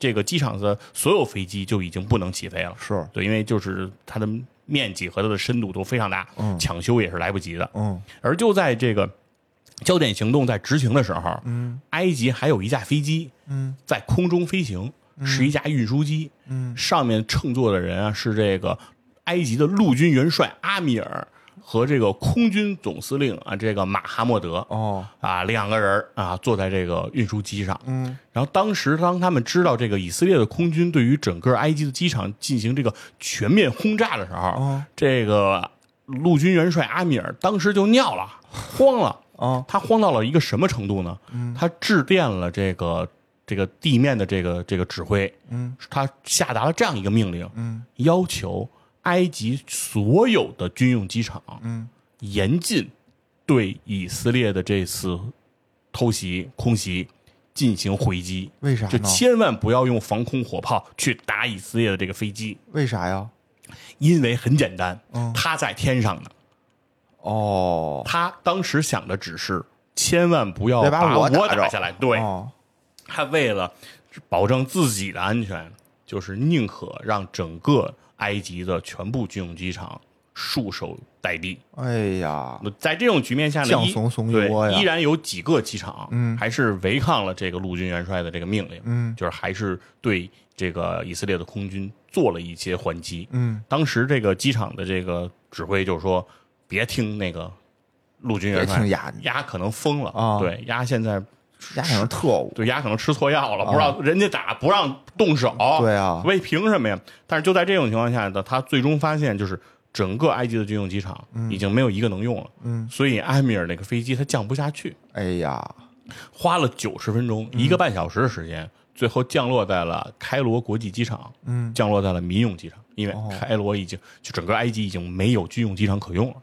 这个机场的所有飞机就已经不能起飞了。是。对，因为就是它的面积和它的深度都非常大，抢修也是来不及的。嗯。而就在这个焦点行动在执行的时候，嗯，埃及还有一架飞机，嗯，在空中飞行，是一架运输机，嗯，上面乘坐的人啊是这个埃及的陆军元帅阿米尔和这个空军总司令啊，这个马哈默德哦，啊两个人啊坐在这个运输机上。嗯，然后当时当他们知道这个以色列的空军对于整个埃及的机场进行这个全面轰炸的时候，哦。这个陆军元帅阿米尔当时就尿了，慌了。哦，他慌到了一个什么程度呢？他致电了这个这个地面的这个这个指挥，嗯，他下达了这样一个命令，嗯，要求埃及所有的军用机场，嗯，严禁对以色列的这次偷袭、空袭进行回击，为啥就千万不要用防空火炮去打以色列的这个飞机，为啥呀？因为很简单，嗯。他在天上呢。哦，他当时想的只是千万不要把我我打下来。对，哦，他为了保证自己的安全，就是宁可让整个埃及的全部军用机场束手待毙。哎呀，那在这种局面下呢，对依然有几个机场，嗯还是违抗了这个陆军元帅的这个命令，嗯就是还是对这个以色列的空军做了一些还击。嗯，当时这个机场的这个指挥就是说，别听那个陆军元帅，别听丫丫可能疯了啊对，鸭现在丫可能特 务，对丫可能吃错药了，不让人家打，不让动手，对啊。为凭什么呀？但是就在这种情况下呢，他最终发现就是。整个埃及的军用机场已经没有一个能用了，嗯，所以埃米尔那个飞机它降不下去，哎呀，花了九十分钟，一个半小时的时间，最后降落在了开罗国际机场，嗯，降落在了民用机场，因为开罗已经就整个埃及已经没有军用机场可用了，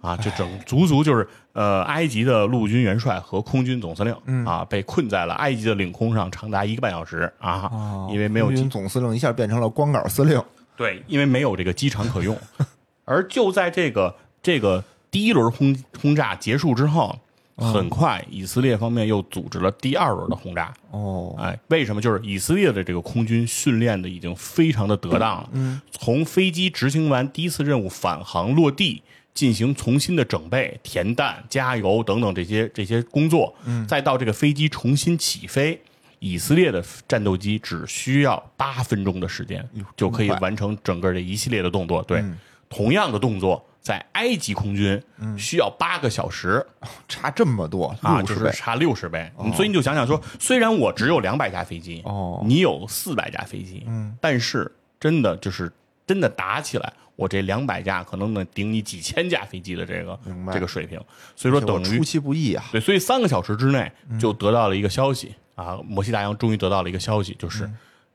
啊，就整足足就是呃，埃及的陆军元帅和空军总司令啊，被困在了埃及的领空上长达一个半小时啊，哦因为没有机空军总司令一下变成了光杆司令，对，因为没有这个机场可用，而就在这个这个第一轮轰轰炸结束之后，很快以色列方面又组织了第二轮的轰炸。哦，哎，为什么？就是以色列的这个空军训练的已经非常的得当了。嗯，从飞机执行完第一次任务返航落地，进行重新的整备、填弹、加油等等这些这些工作，嗯，再到这个飞机重新起飞。以色列的战斗机只需要八分钟的时间就可以完成整个这一系列的动作。对，同样的动作在埃及空军需要八个小时。差这么多，啊，就是差六十倍。嗯所以你就想想说，虽然我只有两百架飞机，哦你有四百架飞机，嗯，但是真的就是真的打起来，我这两百架可能能顶你几千架飞机的这个这个水平。所以说等于出其不意啊，对，所以三个小时之内就得到了一个消息、啊，摩西大洋终于得到了一个消息，就是、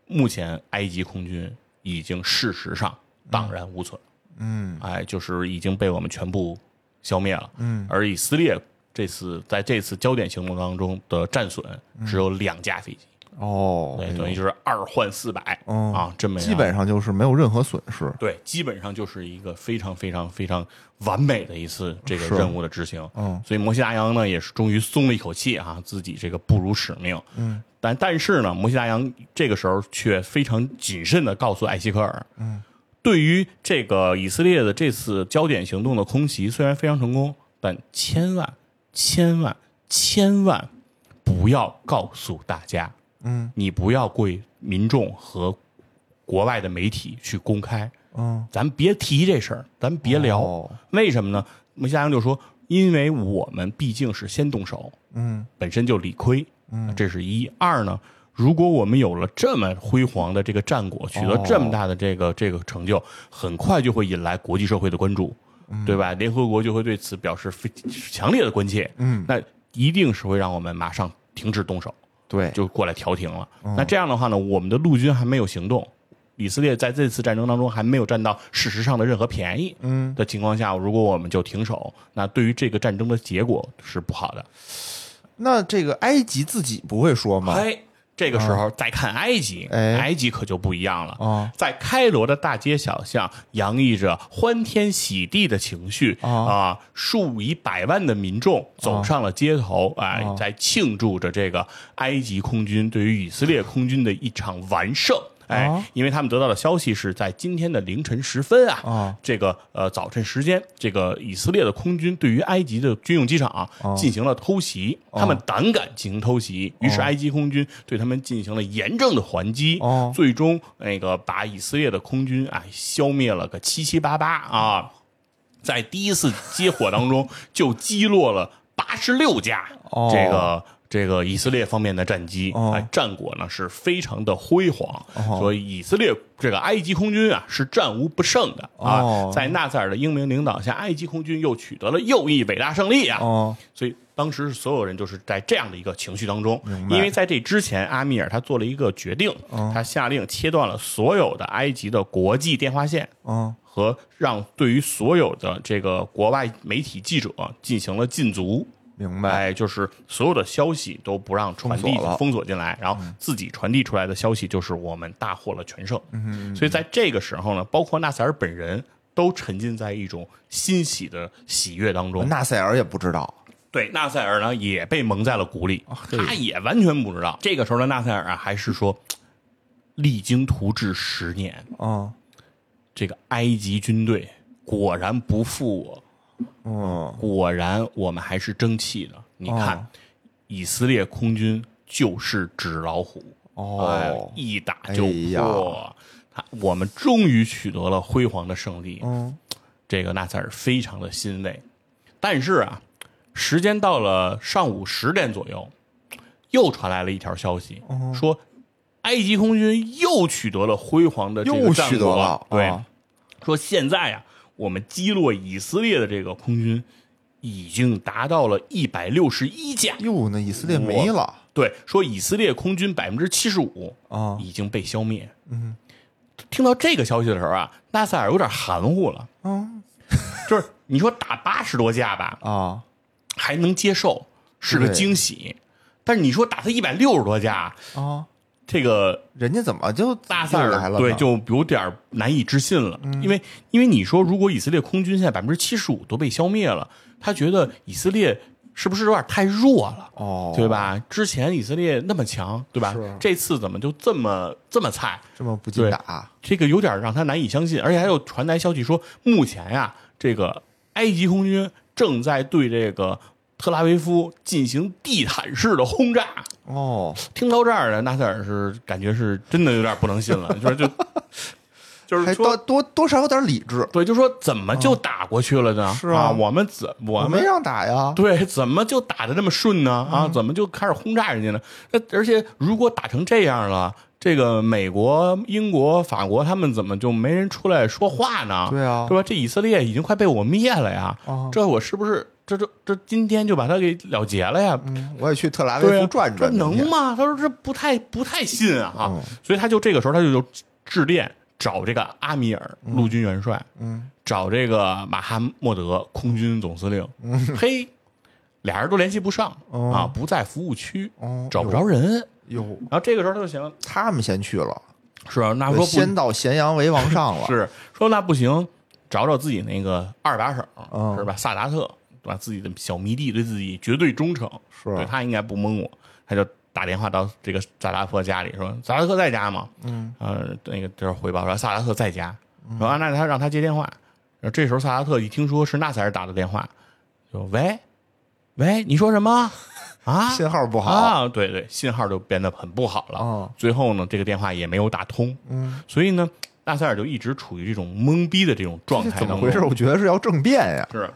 目前埃及空军已经事实上荡然无存。嗯哎，就是已经被我们全部消灭了。嗯，而以色列这次在这次焦点行动当中的战损只有两架飞机，哦，等于就是二换四百、嗯啊，这么基本上就是没有任何损失，对，基本上就是一个非常非常非常完美的一次这个任务的执行。嗯，所以摩西大洋呢也是终于松了一口气啊，自己这个不辱使命。嗯，但但是呢，摩西大洋这个时候却非常谨慎的告诉艾希克尔，嗯，对于这个以色列的这次焦点行动的空袭，虽然非常成功，但千万千万千万不要告诉大家，嗯你不要对民众和国外的媒体去公开，嗯，咱别提这事儿，咱别聊。哦为什么呢？穆夏阳就说，因为我们毕竟是先动手，嗯本身就理亏，嗯，这是一。二呢，如果我们有了这么辉煌的这个战果，取得哦这么大的这个这个成就，很快就会引来国际社会的关注，对吧？联合国就会对此表示非强烈的关切，嗯，那一定是会让我们马上停止动手。对，就过来调停了。那这样的话呢，我们的陆军还没有行动，以色列在这次战争当中还没有占到事实上的任何便宜。嗯的情况下，如果我们就停手，那对于这个战争的结果是不好的。那这个埃及自己不会说吗？哎，这个时候再看埃及，哎。埃及可就不一样了。啊。在开罗的大街小巷，洋溢着欢天喜地的情绪啊。啊！数以百万的民众走上了街头，哎啊，在庆祝着这个埃及空军对于以色列空军的一场完胜哎，哦因为他们得到的消息是在今天的凌晨时分啊，哦这个呃早晨时间，这个以色列的空军对于埃及的军用机场、啊哦进行了偷袭，他们胆敢进行偷袭，于是埃及空军对他们进行了严正的还击，哦最终那个把以色列的空军啊消灭了个七七八八啊，在第一次接火当中就击落了八十六架哦这个。这个以色列方面的战机，哦哎，战果呢是非常的辉煌，哦所以以色列这个埃及空军啊是战无不胜的啊。哦在纳赛尔的英明领导下，埃及空军又取得了又一伟大胜利啊！哦所以当时所有人就是在这样的一个情绪当中因为在这之前，阿米尔他做了一个决定，哦他下令切断了所有的埃及的国际电话线。哦和让对于所有的这个国外媒体记者进行了禁足，明白哎，就是所有的消息都不让传递封锁进来，然后自己传递出来的消息就是我们大获了全胜。嗯所以在这个时候呢，包括纳赛尔本人都沉浸在一种欣喜的喜悦当中。纳赛尔也不知道对，纳赛尔呢也被蒙在了鼓里，嘿他也完全不知道。这个时候的纳赛尔啊，还是说励精图治十年，哦这个埃及军队果然不负我，哦果然我们还是争气的。你看，哦。以色列空军就是纸老虎，哎哦一打就破。他我们终于取得了辉煌的胜利，嗯。这个纳赛尔非常的欣慰。但是啊，时间到了上午十点左右，又传来了一条消息，哦说埃及空军又取得了辉煌的这个又战果取得了对，啊。说现在呀、我们击落以色列的这个空军已经达到了一百六十一架。哟，那以色列没了对，说以色列空军百分之七十五啊已经被消灭。嗯，听到这个消息的时候啊，纳赛尔有点含糊了。嗯 就是你说打八十多架吧，啊还能接受，是个惊喜。但是你说打他一百六十多架，啊，这个人家怎么就纳赛又来了对就有点难以置信了，因为因为你说如果以色列空军现在百分之七十五都被消灭了，他觉得以色列是不是有点太弱了？哦，对？吧？之前以色列那么强，对吧？这次怎么就这么这么菜？这么不禁打这个有点让他难以相信，而且还有传来消息说，目前呀，这个埃及空军正在对这个特拉维夫进行地毯式的轰炸。哦，听到这儿了，纳赛尔是感觉是真的有点不能信了，就是就就是多说。多多少有点理智，对，就说怎么就打过去了呢？是啊我们怎我们没让打呀，对，怎么就打的这么顺呢？嗯啊，怎么就开始轰炸人家呢？那而且如果打成这样了，这个美国、英国、法国他们怎么就没人出来说话呢？对啊对吧？这以色列已经快被我灭了呀！啊这我是不是这这这今天就把它给了结了呀？嗯，我也去特拉维夫转转，这能？吗？他说这不太不太信啊！嗯所以他就这个时候他就就致电找这个阿米尔陆军元帅，嗯找这个马哈默德空军总司令，嘿，俩人都联系不上、哦啊，不在服务区，哦找不着人。哟，然后这个时候他就行，他们先去了，是啊，那说不先到咸阳为王上了，是说那不行，找找自己那个二把手、嗯是吧？萨达特，对吧？自己的小迷弟对自己绝对忠诚，是对他应该不蒙我，他就打电话到这个萨达特家里说：“萨达特在家吗？”嗯，呃，那个就是回报说萨达特在家，然后那他让他接电话。然后这时候萨达特一听说是纳赛尔打的电话，就喂喂，你说什么 啊？信号不好，啊，对对，信号就变得很不好了。哦最后呢，这个电话也没有打通。嗯，所以呢，纳赛尔就一直处于这种懵逼的这种状态。怎么回事？我觉得是要政变呀，是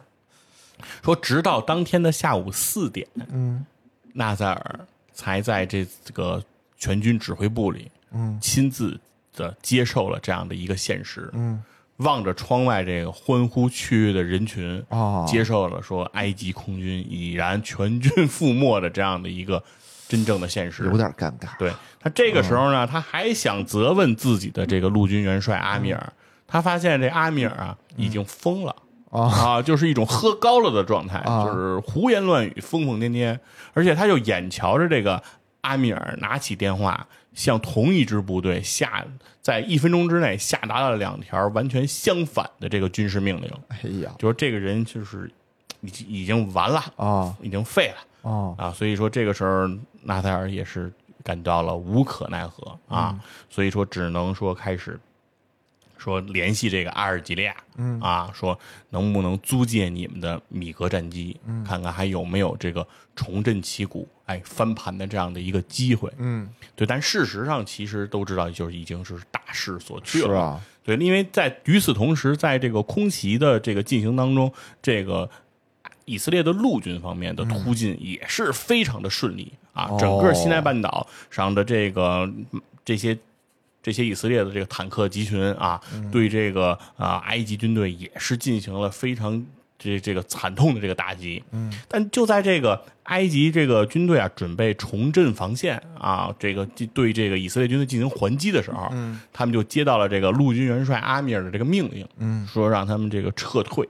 说，直到当天的下午四点，嗯纳赛尔才在这个全军指挥部里嗯。亲自的接受了这样的一个现实，嗯。望着窗外这个欢呼雀跃的人群，哦接受了说埃及空军已然全军覆没的这样的一个真正的现实。有点尴尬，对他这个时候呢，他还想责问自己的这个陆军元帅阿米尔，他发现这阿米尔啊已经疯了。啊。啊，就是一种喝高了的状态，啊。就是胡言乱语、疯疯癫癫，而且他就眼瞧着这个阿米尔拿起电话，向同一支部队下在一分钟之内下达了两条完全相反的这个军事命令，哎呀。就说这个人就是已经已经完了，啊。已经废了。啊。啊，所以说这个时候纳赛尔也是感到了无可奈何啊，所以说只能说开始说联系这个阿尔及利亚，嗯。啊，说能不能租借你们的米格战机，嗯，看看还有没有这个重振旗鼓，哎，翻盘的这样的一个机会，嗯，对。但事实上，其实都知道，就是已经是大势所趋了，是啊，对，因为在与此同时，在这个空袭的这个进行当中，这个以色列的陆军方面的突进也是非常的顺利啊，哦。整个西奈半岛上的这个嗯这些。这些以色列的这个坦克集群啊，对这个啊埃及军队也是进行了非常这这个惨痛的这个打击。嗯，但就在这个埃及这个军队啊准备重振防线啊，这个对这个以色列军队进行还击的时候，嗯，他们就接到了这个陆军元帅阿米尔的这个命令，嗯，说让他们这个撤退。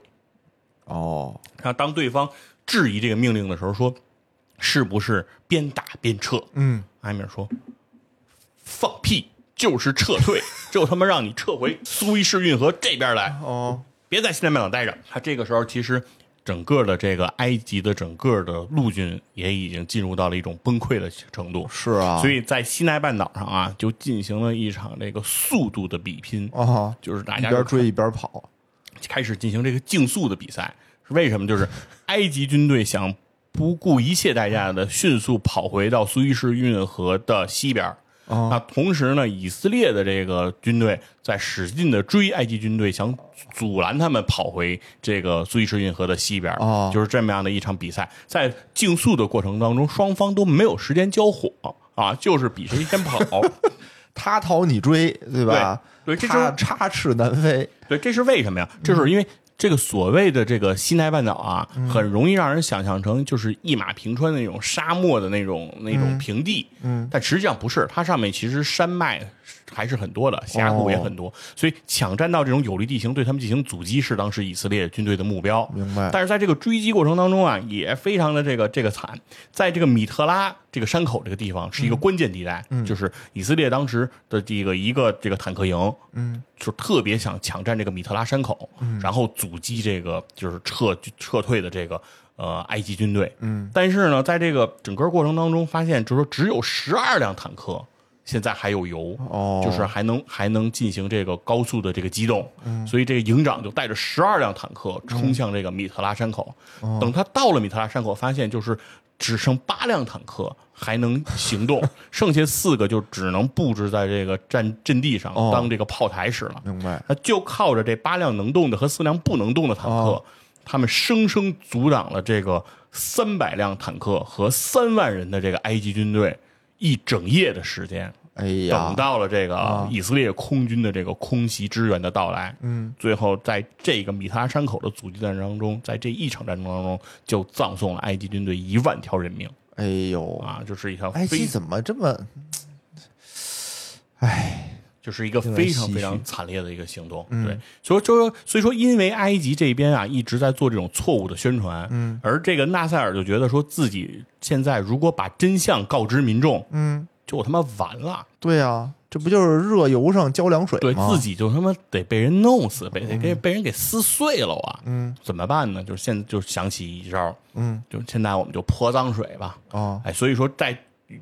哦，然后当对方质疑这个命令的时候，说是不是边打边撤？嗯，阿米尔说放屁，就是撤退，就他妈让你撤回苏伊士运河这边来，哦，别在西奈半岛待着。他这个时候其实。整个的这个埃及的整个的陆军也已经进入到了一种崩溃的程度，是啊，所以在西奈半岛上啊，就进行了一场这个速度的比拼，啊，就是大家一边追一边跑，开始进行这个竞速的比赛。是为什么？就是埃及军队想不顾一切代价的迅速跑回到苏伊士运河的西边儿。啊那同时呢，以色列的这个军队在使劲的追埃及军队，想阻拦他们跑回这个苏伊士运河的西边儿。哦就是这么样的一场比赛。在竞速的过程当中，双方都没有时间交火啊，就是比谁先跑。他逃你追，对吧？对对这他就是插翅难飞，对，这是为什么呀？这是因为这个所谓的这个西奈半岛啊，很容易让人想象成就是一马平川的那种沙漠的那种那种平地，嗯，但实际上不是，它上面其实山脉还是很多的，峡谷也很多，所以抢占到这种有利地形，对他们进行阻击是当时以色列军队的目标。明白？但是在这个追击过程当中啊，也非常的这个这个惨，在这个米特拉这个山口这个地方是一个关键地带，就是以色列当时的这个一个这个坦克营，嗯，就特别想抢占这个米特拉山口，然后阻击这个就是撤撤退的这个呃埃及军队，嗯，但是呢，在这个整个过程当中，发现就是说只有十二辆坦克。现在还有油，哦就是还能还能进行这个高速的这个机动，所以这个营长就带着十二辆坦克冲向这个米特拉山口。等他到了米特拉山口，发现就是只剩八辆坦克还能行动，剩下四个就只能布置在这个战阵地上哦当这个炮台使了。明白？那就靠着这八辆能动的和四辆不能动的坦克，哦他们生生阻挡了这个三百辆坦克和三万人的这个埃及军队一整夜的时间。哎呀。等，到了这个啊。以色列空军的这个空袭支援的到来，嗯，最后在这个米特拉山口的阻击战当中，在这一场战争当中，就葬送了埃及军队一万条人命。哎呦，啊，就是一条埃及怎么这么？哎，就是一个非常非常惨烈的一个行动。嗯对，所以说所以说，因为埃及这边啊一直在做这种错误的宣传，嗯，而这个纳赛尔就觉得说自己现在如果把真相告知民众，嗯，就他妈完了。对呀，这不就是热油上浇凉水对吗？自己就他妈得被人弄死，被得给被人给撕碎了啊！嗯怎么办呢？就是现在就想起一招，嗯就现在我们就泼脏水吧。哦哎，所以说在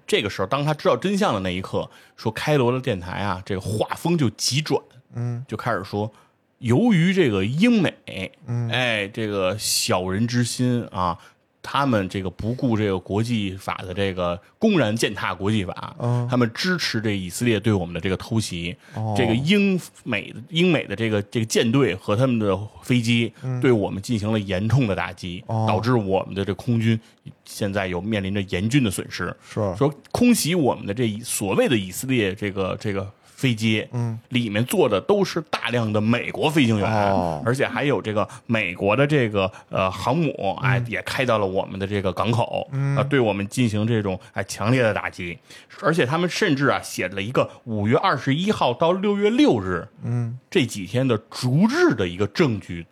这个时候，当他知道真相的那一刻，说开罗的电台啊，这个画风就急转，嗯就开始说，由于这个英美，嗯哎，这个小人之心啊。他们这个不顾这个国际法的这个公然践踏国际法，嗯。他们支持这以色列对我们的这个偷袭，哦。这个英美的英美的这个这个舰队和他们的飞机对我们进行了严重的打击，导致我们的这空军现在有面临着严峻的损失。是。说空袭我们的这所谓的以色列这个这个飞机，嗯，里面坐的都是大量的美国飞行员，哦。而且还有这个美国的这个呃航母，嗯。哎，也开到了我们的这个港口，嗯，啊，对我们进行这种哎强烈的打击，而且他们甚至啊写了一个五月二十一号到六月六日，嗯。这几天的逐日的一个证据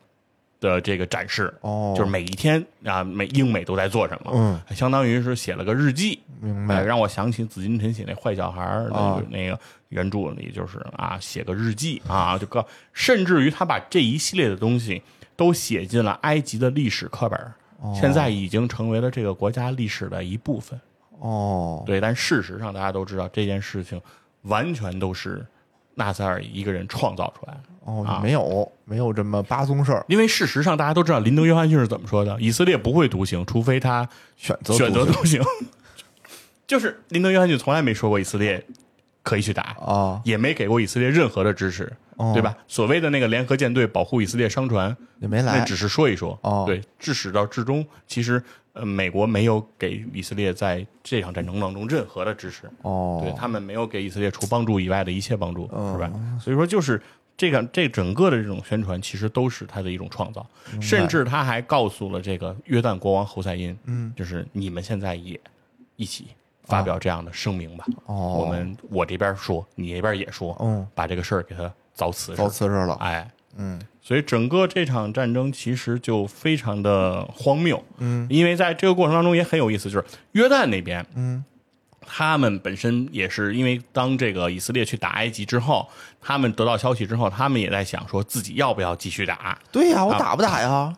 的这个展示，哦。就是每一天啊，美英美都在做什么，嗯，相当于是写了个日记，明白。哎让我想起紫金陈写那坏小孩儿那啊。个那个原著里，就是啊，写个日记啊，就告，甚至于他把这一系列的东西都写进了埃及的历史课本，哦。现在已经成为了这个国家历史的一部分。哦，对，但事实上大家都知道这件事情完全都是纳赛尔一个人创造出来的。哦啊，没有没有这么八宗事儿，因为事实上大家都知道林德约翰逊是怎么说的：以色列不会独行，除非他选择选择独独行。就是林德约翰逊从来没说过以色列可以去打，啊，也没给过以色列任何的支持，哦对吧？所谓的那个联合舰队保护以色列商船，也没来那只是说一说。哦对，至始到至终，其实呃，美国没有给以色列在这场战争当中任何的支持，哦，对他们没有给以色列除帮助以外的一切帮助，嗯是吧？所以说，就是这个这整个的这种宣传，其实都是他的一种创造，甚至他还告诉了这个约旦国王侯赛因，嗯，就是你们现在也一起发表这样的声明吧。哦。我们我这边说，你那边也说，嗯，把这个事儿给他凿瓷实遭刺事了，哎，嗯，所以整个这场战争其实就非常的荒谬，嗯，因为在这个过程当中也很有意思，就是约旦那边，嗯，他们本身也是因为当这个以色列去打埃及之后，他们得到消息之后，他们也在想说自己要不要继续打。对呀，我啊打不打呀？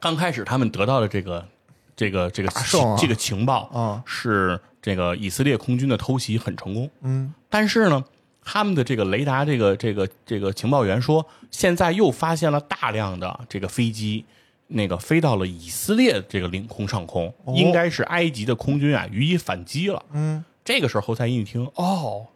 刚开始他们得到的这个这个这个这个情报啊是这个以色列空军的偷袭很成功，嗯，但是呢，他们的这个雷达这个这个这个情报员说，现在又发现了大量的这个飞机，那个飞到了以色列这个领空上空，哦应该是埃及的空军啊予以反击了。嗯，这个时候侯赛因一听，哦，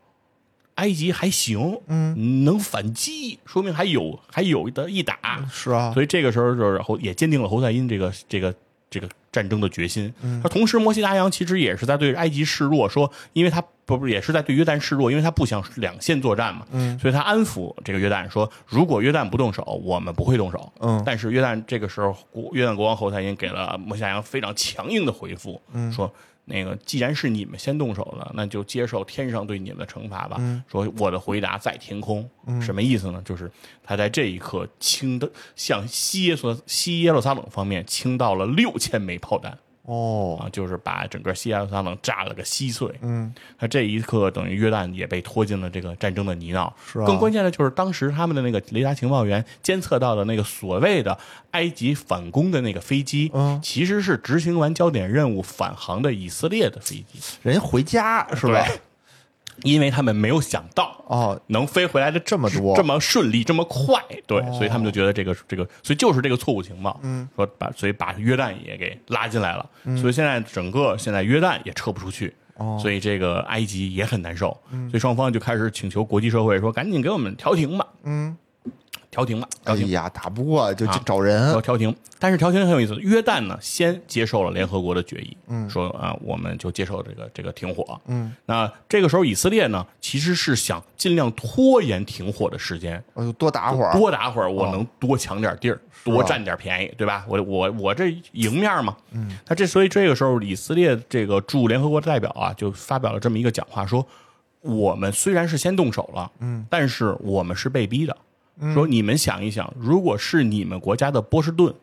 埃及还行，嗯，能反击，说明还有还有的一打。是啊，所以这个时候就是侯也坚定了侯赛因这个这个这个战争的决心。嗯同时，摩西达扬其实也是在对埃及示弱，说因为他不不也是在对约旦示弱，因为他不想两线作战嘛，嗯所以他安抚这个约旦说，如果约旦不动手，我们不会动手。嗯但是约旦这个时候，国约旦国王侯赛因给了摩西达扬非常强硬的回复，嗯说。那个，既然是你们先动手了，那就接受天上对你们的惩罚吧。嗯说我的回答在天空，什么意思呢？就是他在这一刻倾的向西耶所西耶路撒冷方面倾到了六千枚炮弹哦，啊，就是把整个西耶路撒冷炸了个稀碎。嗯，他这一刻等于约旦也被拖进了这个战争的泥淖。是啊更关键的就是当时他们的那个雷达情报员监测到的那个所谓的埃及反攻的那个飞机，嗯其实是执行完焦点任务返航的以色列的飞机，人家回家是吧？对？因为他们没有想到哦，能飞回来的这么多这么顺利，这么快，对，所以他们就觉得这个这个，所以就是这个错误情报，嗯，说把所以把约旦也给拉进来了，所以现在整个现在约旦也撤不出去。哦。所以这个埃及也很难受，所以双方就开始请求国际社会说，赶紧给我们调停吧，嗯，调停吧，调停，哎呀，打不过就找人。要，调停。但是调停很有意思，约旦呢先接受了联合国的决议，嗯，说啊，我们就接受这个这个停火，嗯，那这个时候以色列呢其实是想尽量拖延停火的时间，我就多打会儿，多打会儿，我能多抢点地儿，吧？多占点便宜，对吧？我我我这赢面嘛。嗯，那这所以这个时候，以色列这个驻联合国的代表啊，就发表了这么一个讲话，说我们虽然是先动手了，嗯，但是我们是被逼的。说你们想一想，如果是你们国家的波士顿、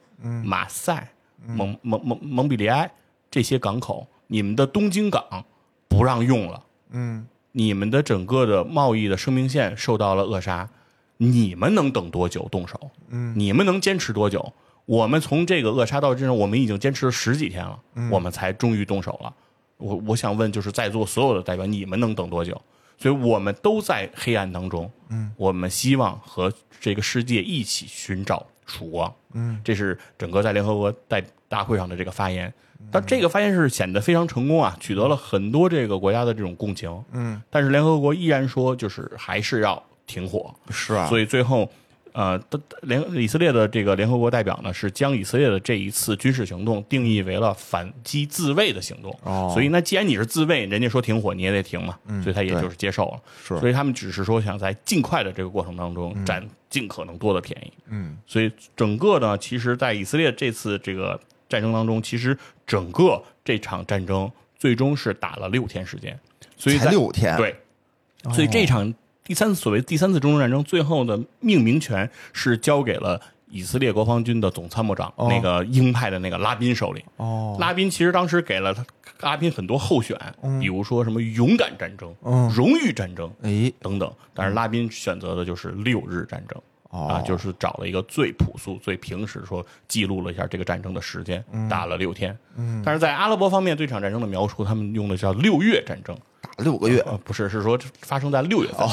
马赛、蒙蒙蒙蒙彼利埃这些港口，你们的东京港不让用了。嗯，你们的整个的贸易的生命线受到了扼杀，你们能等多久动手？嗯，你们能坚持多久？我们从这个扼杀到这种，我们已经坚持了十几天了，我们才终于动手了。我我想问，就是在座所有的代表，你们能等多久？所以我们都在黑暗当中，嗯，我们希望和这个世界一起寻找曙光，嗯，这是整个在联合国代大会上的这个发言。但这个发言是显得非常成功啊，取得了很多这个国家的这种共情，嗯，但是联合国依然说，就是还是要停火，是啊，所以最后，呃，的联以色列的这个联合国代表呢，是将以色列的这一次军事行动定义为了反击自卫的行动。哦所以那既然你是自卫，人家说停火，你也得停嘛，嗯所以他也就是接受了。是所以他们只是说想在尽快的这个过程当中占尽可能多的便宜。嗯，所以整个呢，其实，在以色列这次这个战争当中，其实整个这场战争最终是打了六天时间，所以才六天，对，所以这场第三次所谓第三次中东战争，最后的命名权是交给了以色列国防军的总参谋长、哦那个鹰派的那个拉宾手里。哦，拉宾其实当时给了他拉宾很多候选，比如说什么勇敢战争、嗯荣誉战争哎，等等，但是拉宾选择的就是六日战争。哦啊，就是找了一个最朴素、最平时说记录了一下这个战争的时间，打了六天。嗯，但是在阿拉伯方面对这场战争的描述，他们用的叫六月战争，打六个月，呃，不是，是说发生在六月份。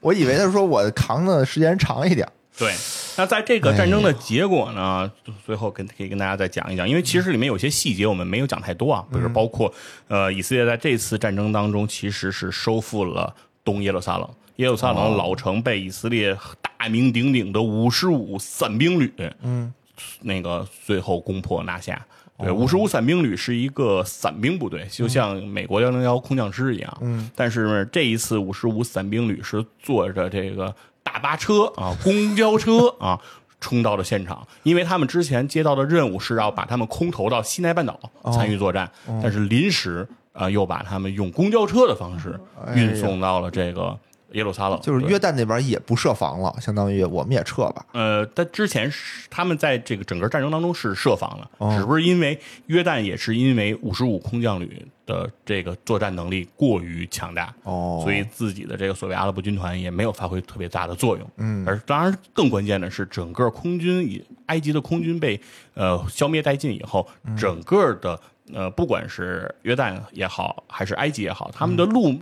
我以为他说我扛的时间长一点。对，那在这个战争的结果呢，最后跟可以跟大家再讲一讲，因为其实里面有些细节我们没有讲太多啊，比如包括呃，以色列在这次战争当中其实是收复了东耶路撒冷，耶路撒冷老城被以色列大名鼎鼎的五十五伞兵旅，嗯，那个最后攻破拿下。对，五十五伞兵旅是一个伞兵部队，就像美国幺零幺空降师一样。嗯，但是这一次五十五伞兵旅是坐着这个大巴车啊、公交车啊冲到了现场，因为他们之前接到的任务是要把他们空投到西奈半岛参与作战，但是临时啊又把他们用公交车的方式运送到了这个耶路撒冷，就是约旦那边也不设防了，相当于我们也撤吧。呃，但之前是他们在这个整个战争当中是设防了，哦只不是因为约旦也是因为五十五空降旅的这个作战能力过于强大，哦所以自己的这个所谓阿拉伯军团也没有发挥特别大的作用。嗯，而当然更关键的是，整个空军以埃及的空军被呃消灭殆尽以后，嗯整个的呃不管是约旦也好，还是埃及也好，他们的陆、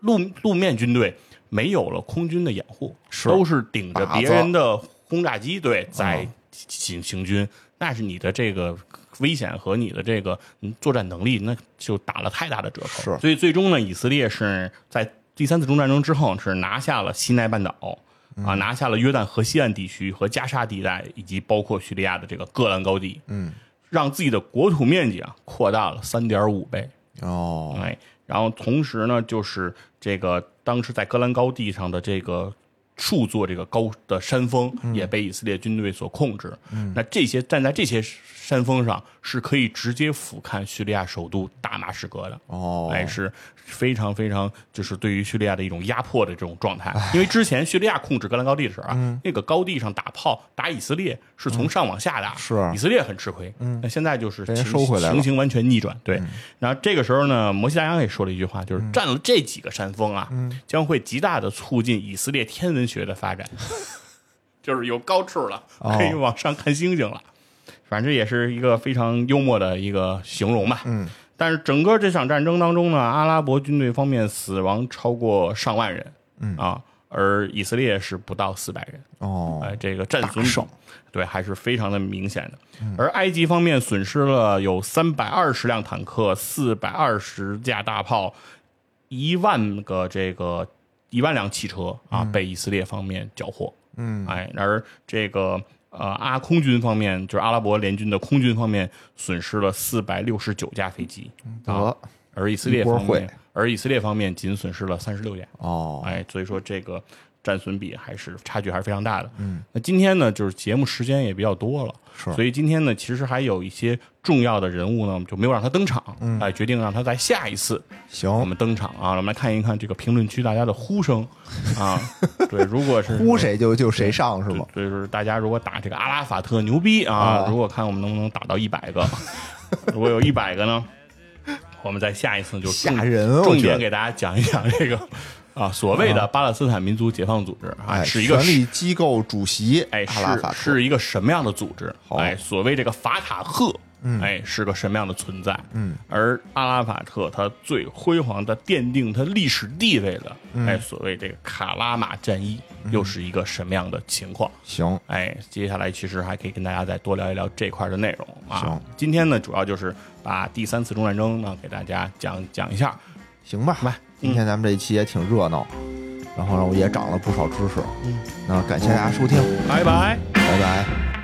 路路面军队没有了空军的掩护，是都是顶着别人的轰炸机对在行行军，那是你的这个危险和你的这个嗯作战能力，那就打了太大的折扣。是所以最终呢，以色列是在第三次中战争之后是拿下了西奈半岛。啊，拿下了约旦河西岸地区和加沙地带，以及包括叙利亚的这个戈兰高地，嗯，让自己的国土面积啊扩大了三点五倍。哦，哎，然后同时呢，就是这个当时在戈兰高地上的这个数座这个高的山峰也被以色列军队所控制。那这些站在这些山峰上是可以直接俯瞰叙利亚首都大马士革的。哦，哎，是非常非常，就是对于叙利亚的一种压迫的这种状态。因为之前叙利亚控制戈兰高地的时候啊，那个高地上打炮打以色列是从上往下打，是。以色列很吃亏。那现在就是收回来情形完全逆转。对，然后这个时候呢，摩西大洋也说了一句话，就是占了这几个山峰啊，将会极大的促进以色列天文学的发展，就是有高处了，哦可以往上看星星了。反正也是一个非常幽默的一个形容吧。嗯，但是整个这场战争当中呢，阿拉伯军队方面死亡超过上万人，嗯啊，而以色列是不到四百人，哦，哎，这个战损对还是非常的明显的。而埃及方面损失了有三百二十辆坦克、四百二十架大炮、一万个这个一万辆汽车啊，被以色列方面缴获。嗯，哎，而这个呃阿空军方面，就是阿拉伯联军的空军方面，损失了四百六十九架飞机，啊，得而以色列方面，而以色列方面仅损失了三十六架。哦，哎，所以说这个战损比还是差距还是非常大的。嗯，那今天呢，就是节目时间也比较多了，是所以今天呢，其实还有一些重要的人物呢，就没有让他登场，嗯，哎，决定让他在下一次行我，们登场啊。我们来看一看这个评论区大家的呼声啊。对，如果是呼谁就就谁上是吗？对，就是大家如果打这个阿拉法特牛逼啊，啊如果看我们能不能打到一百个，如果有一百个呢，我们在下一次就重吓人哦重点给大家讲一讲这个啊所谓的巴勒斯坦民族解放组织啊，哎，是一个权力机构主席，哎是是一个什么样的组织？好哎，所谓这个法塔赫。哎，是个什么样的存在？嗯，而阿拉法特他最辉煌的奠定他历史地位的，嗯哎，所谓这个卡拉马战役，又是一个什么样的情况？行，哎，接下来其实还可以跟大家再多聊一聊这块的内容啊行。今天呢，主要就是把第三次中战争呢给大家讲讲一下。行吧，吧今天咱们这一期也挺热闹，然后呢，我也长了不少知识。嗯，那感谢大家收听，拜拜。拜拜。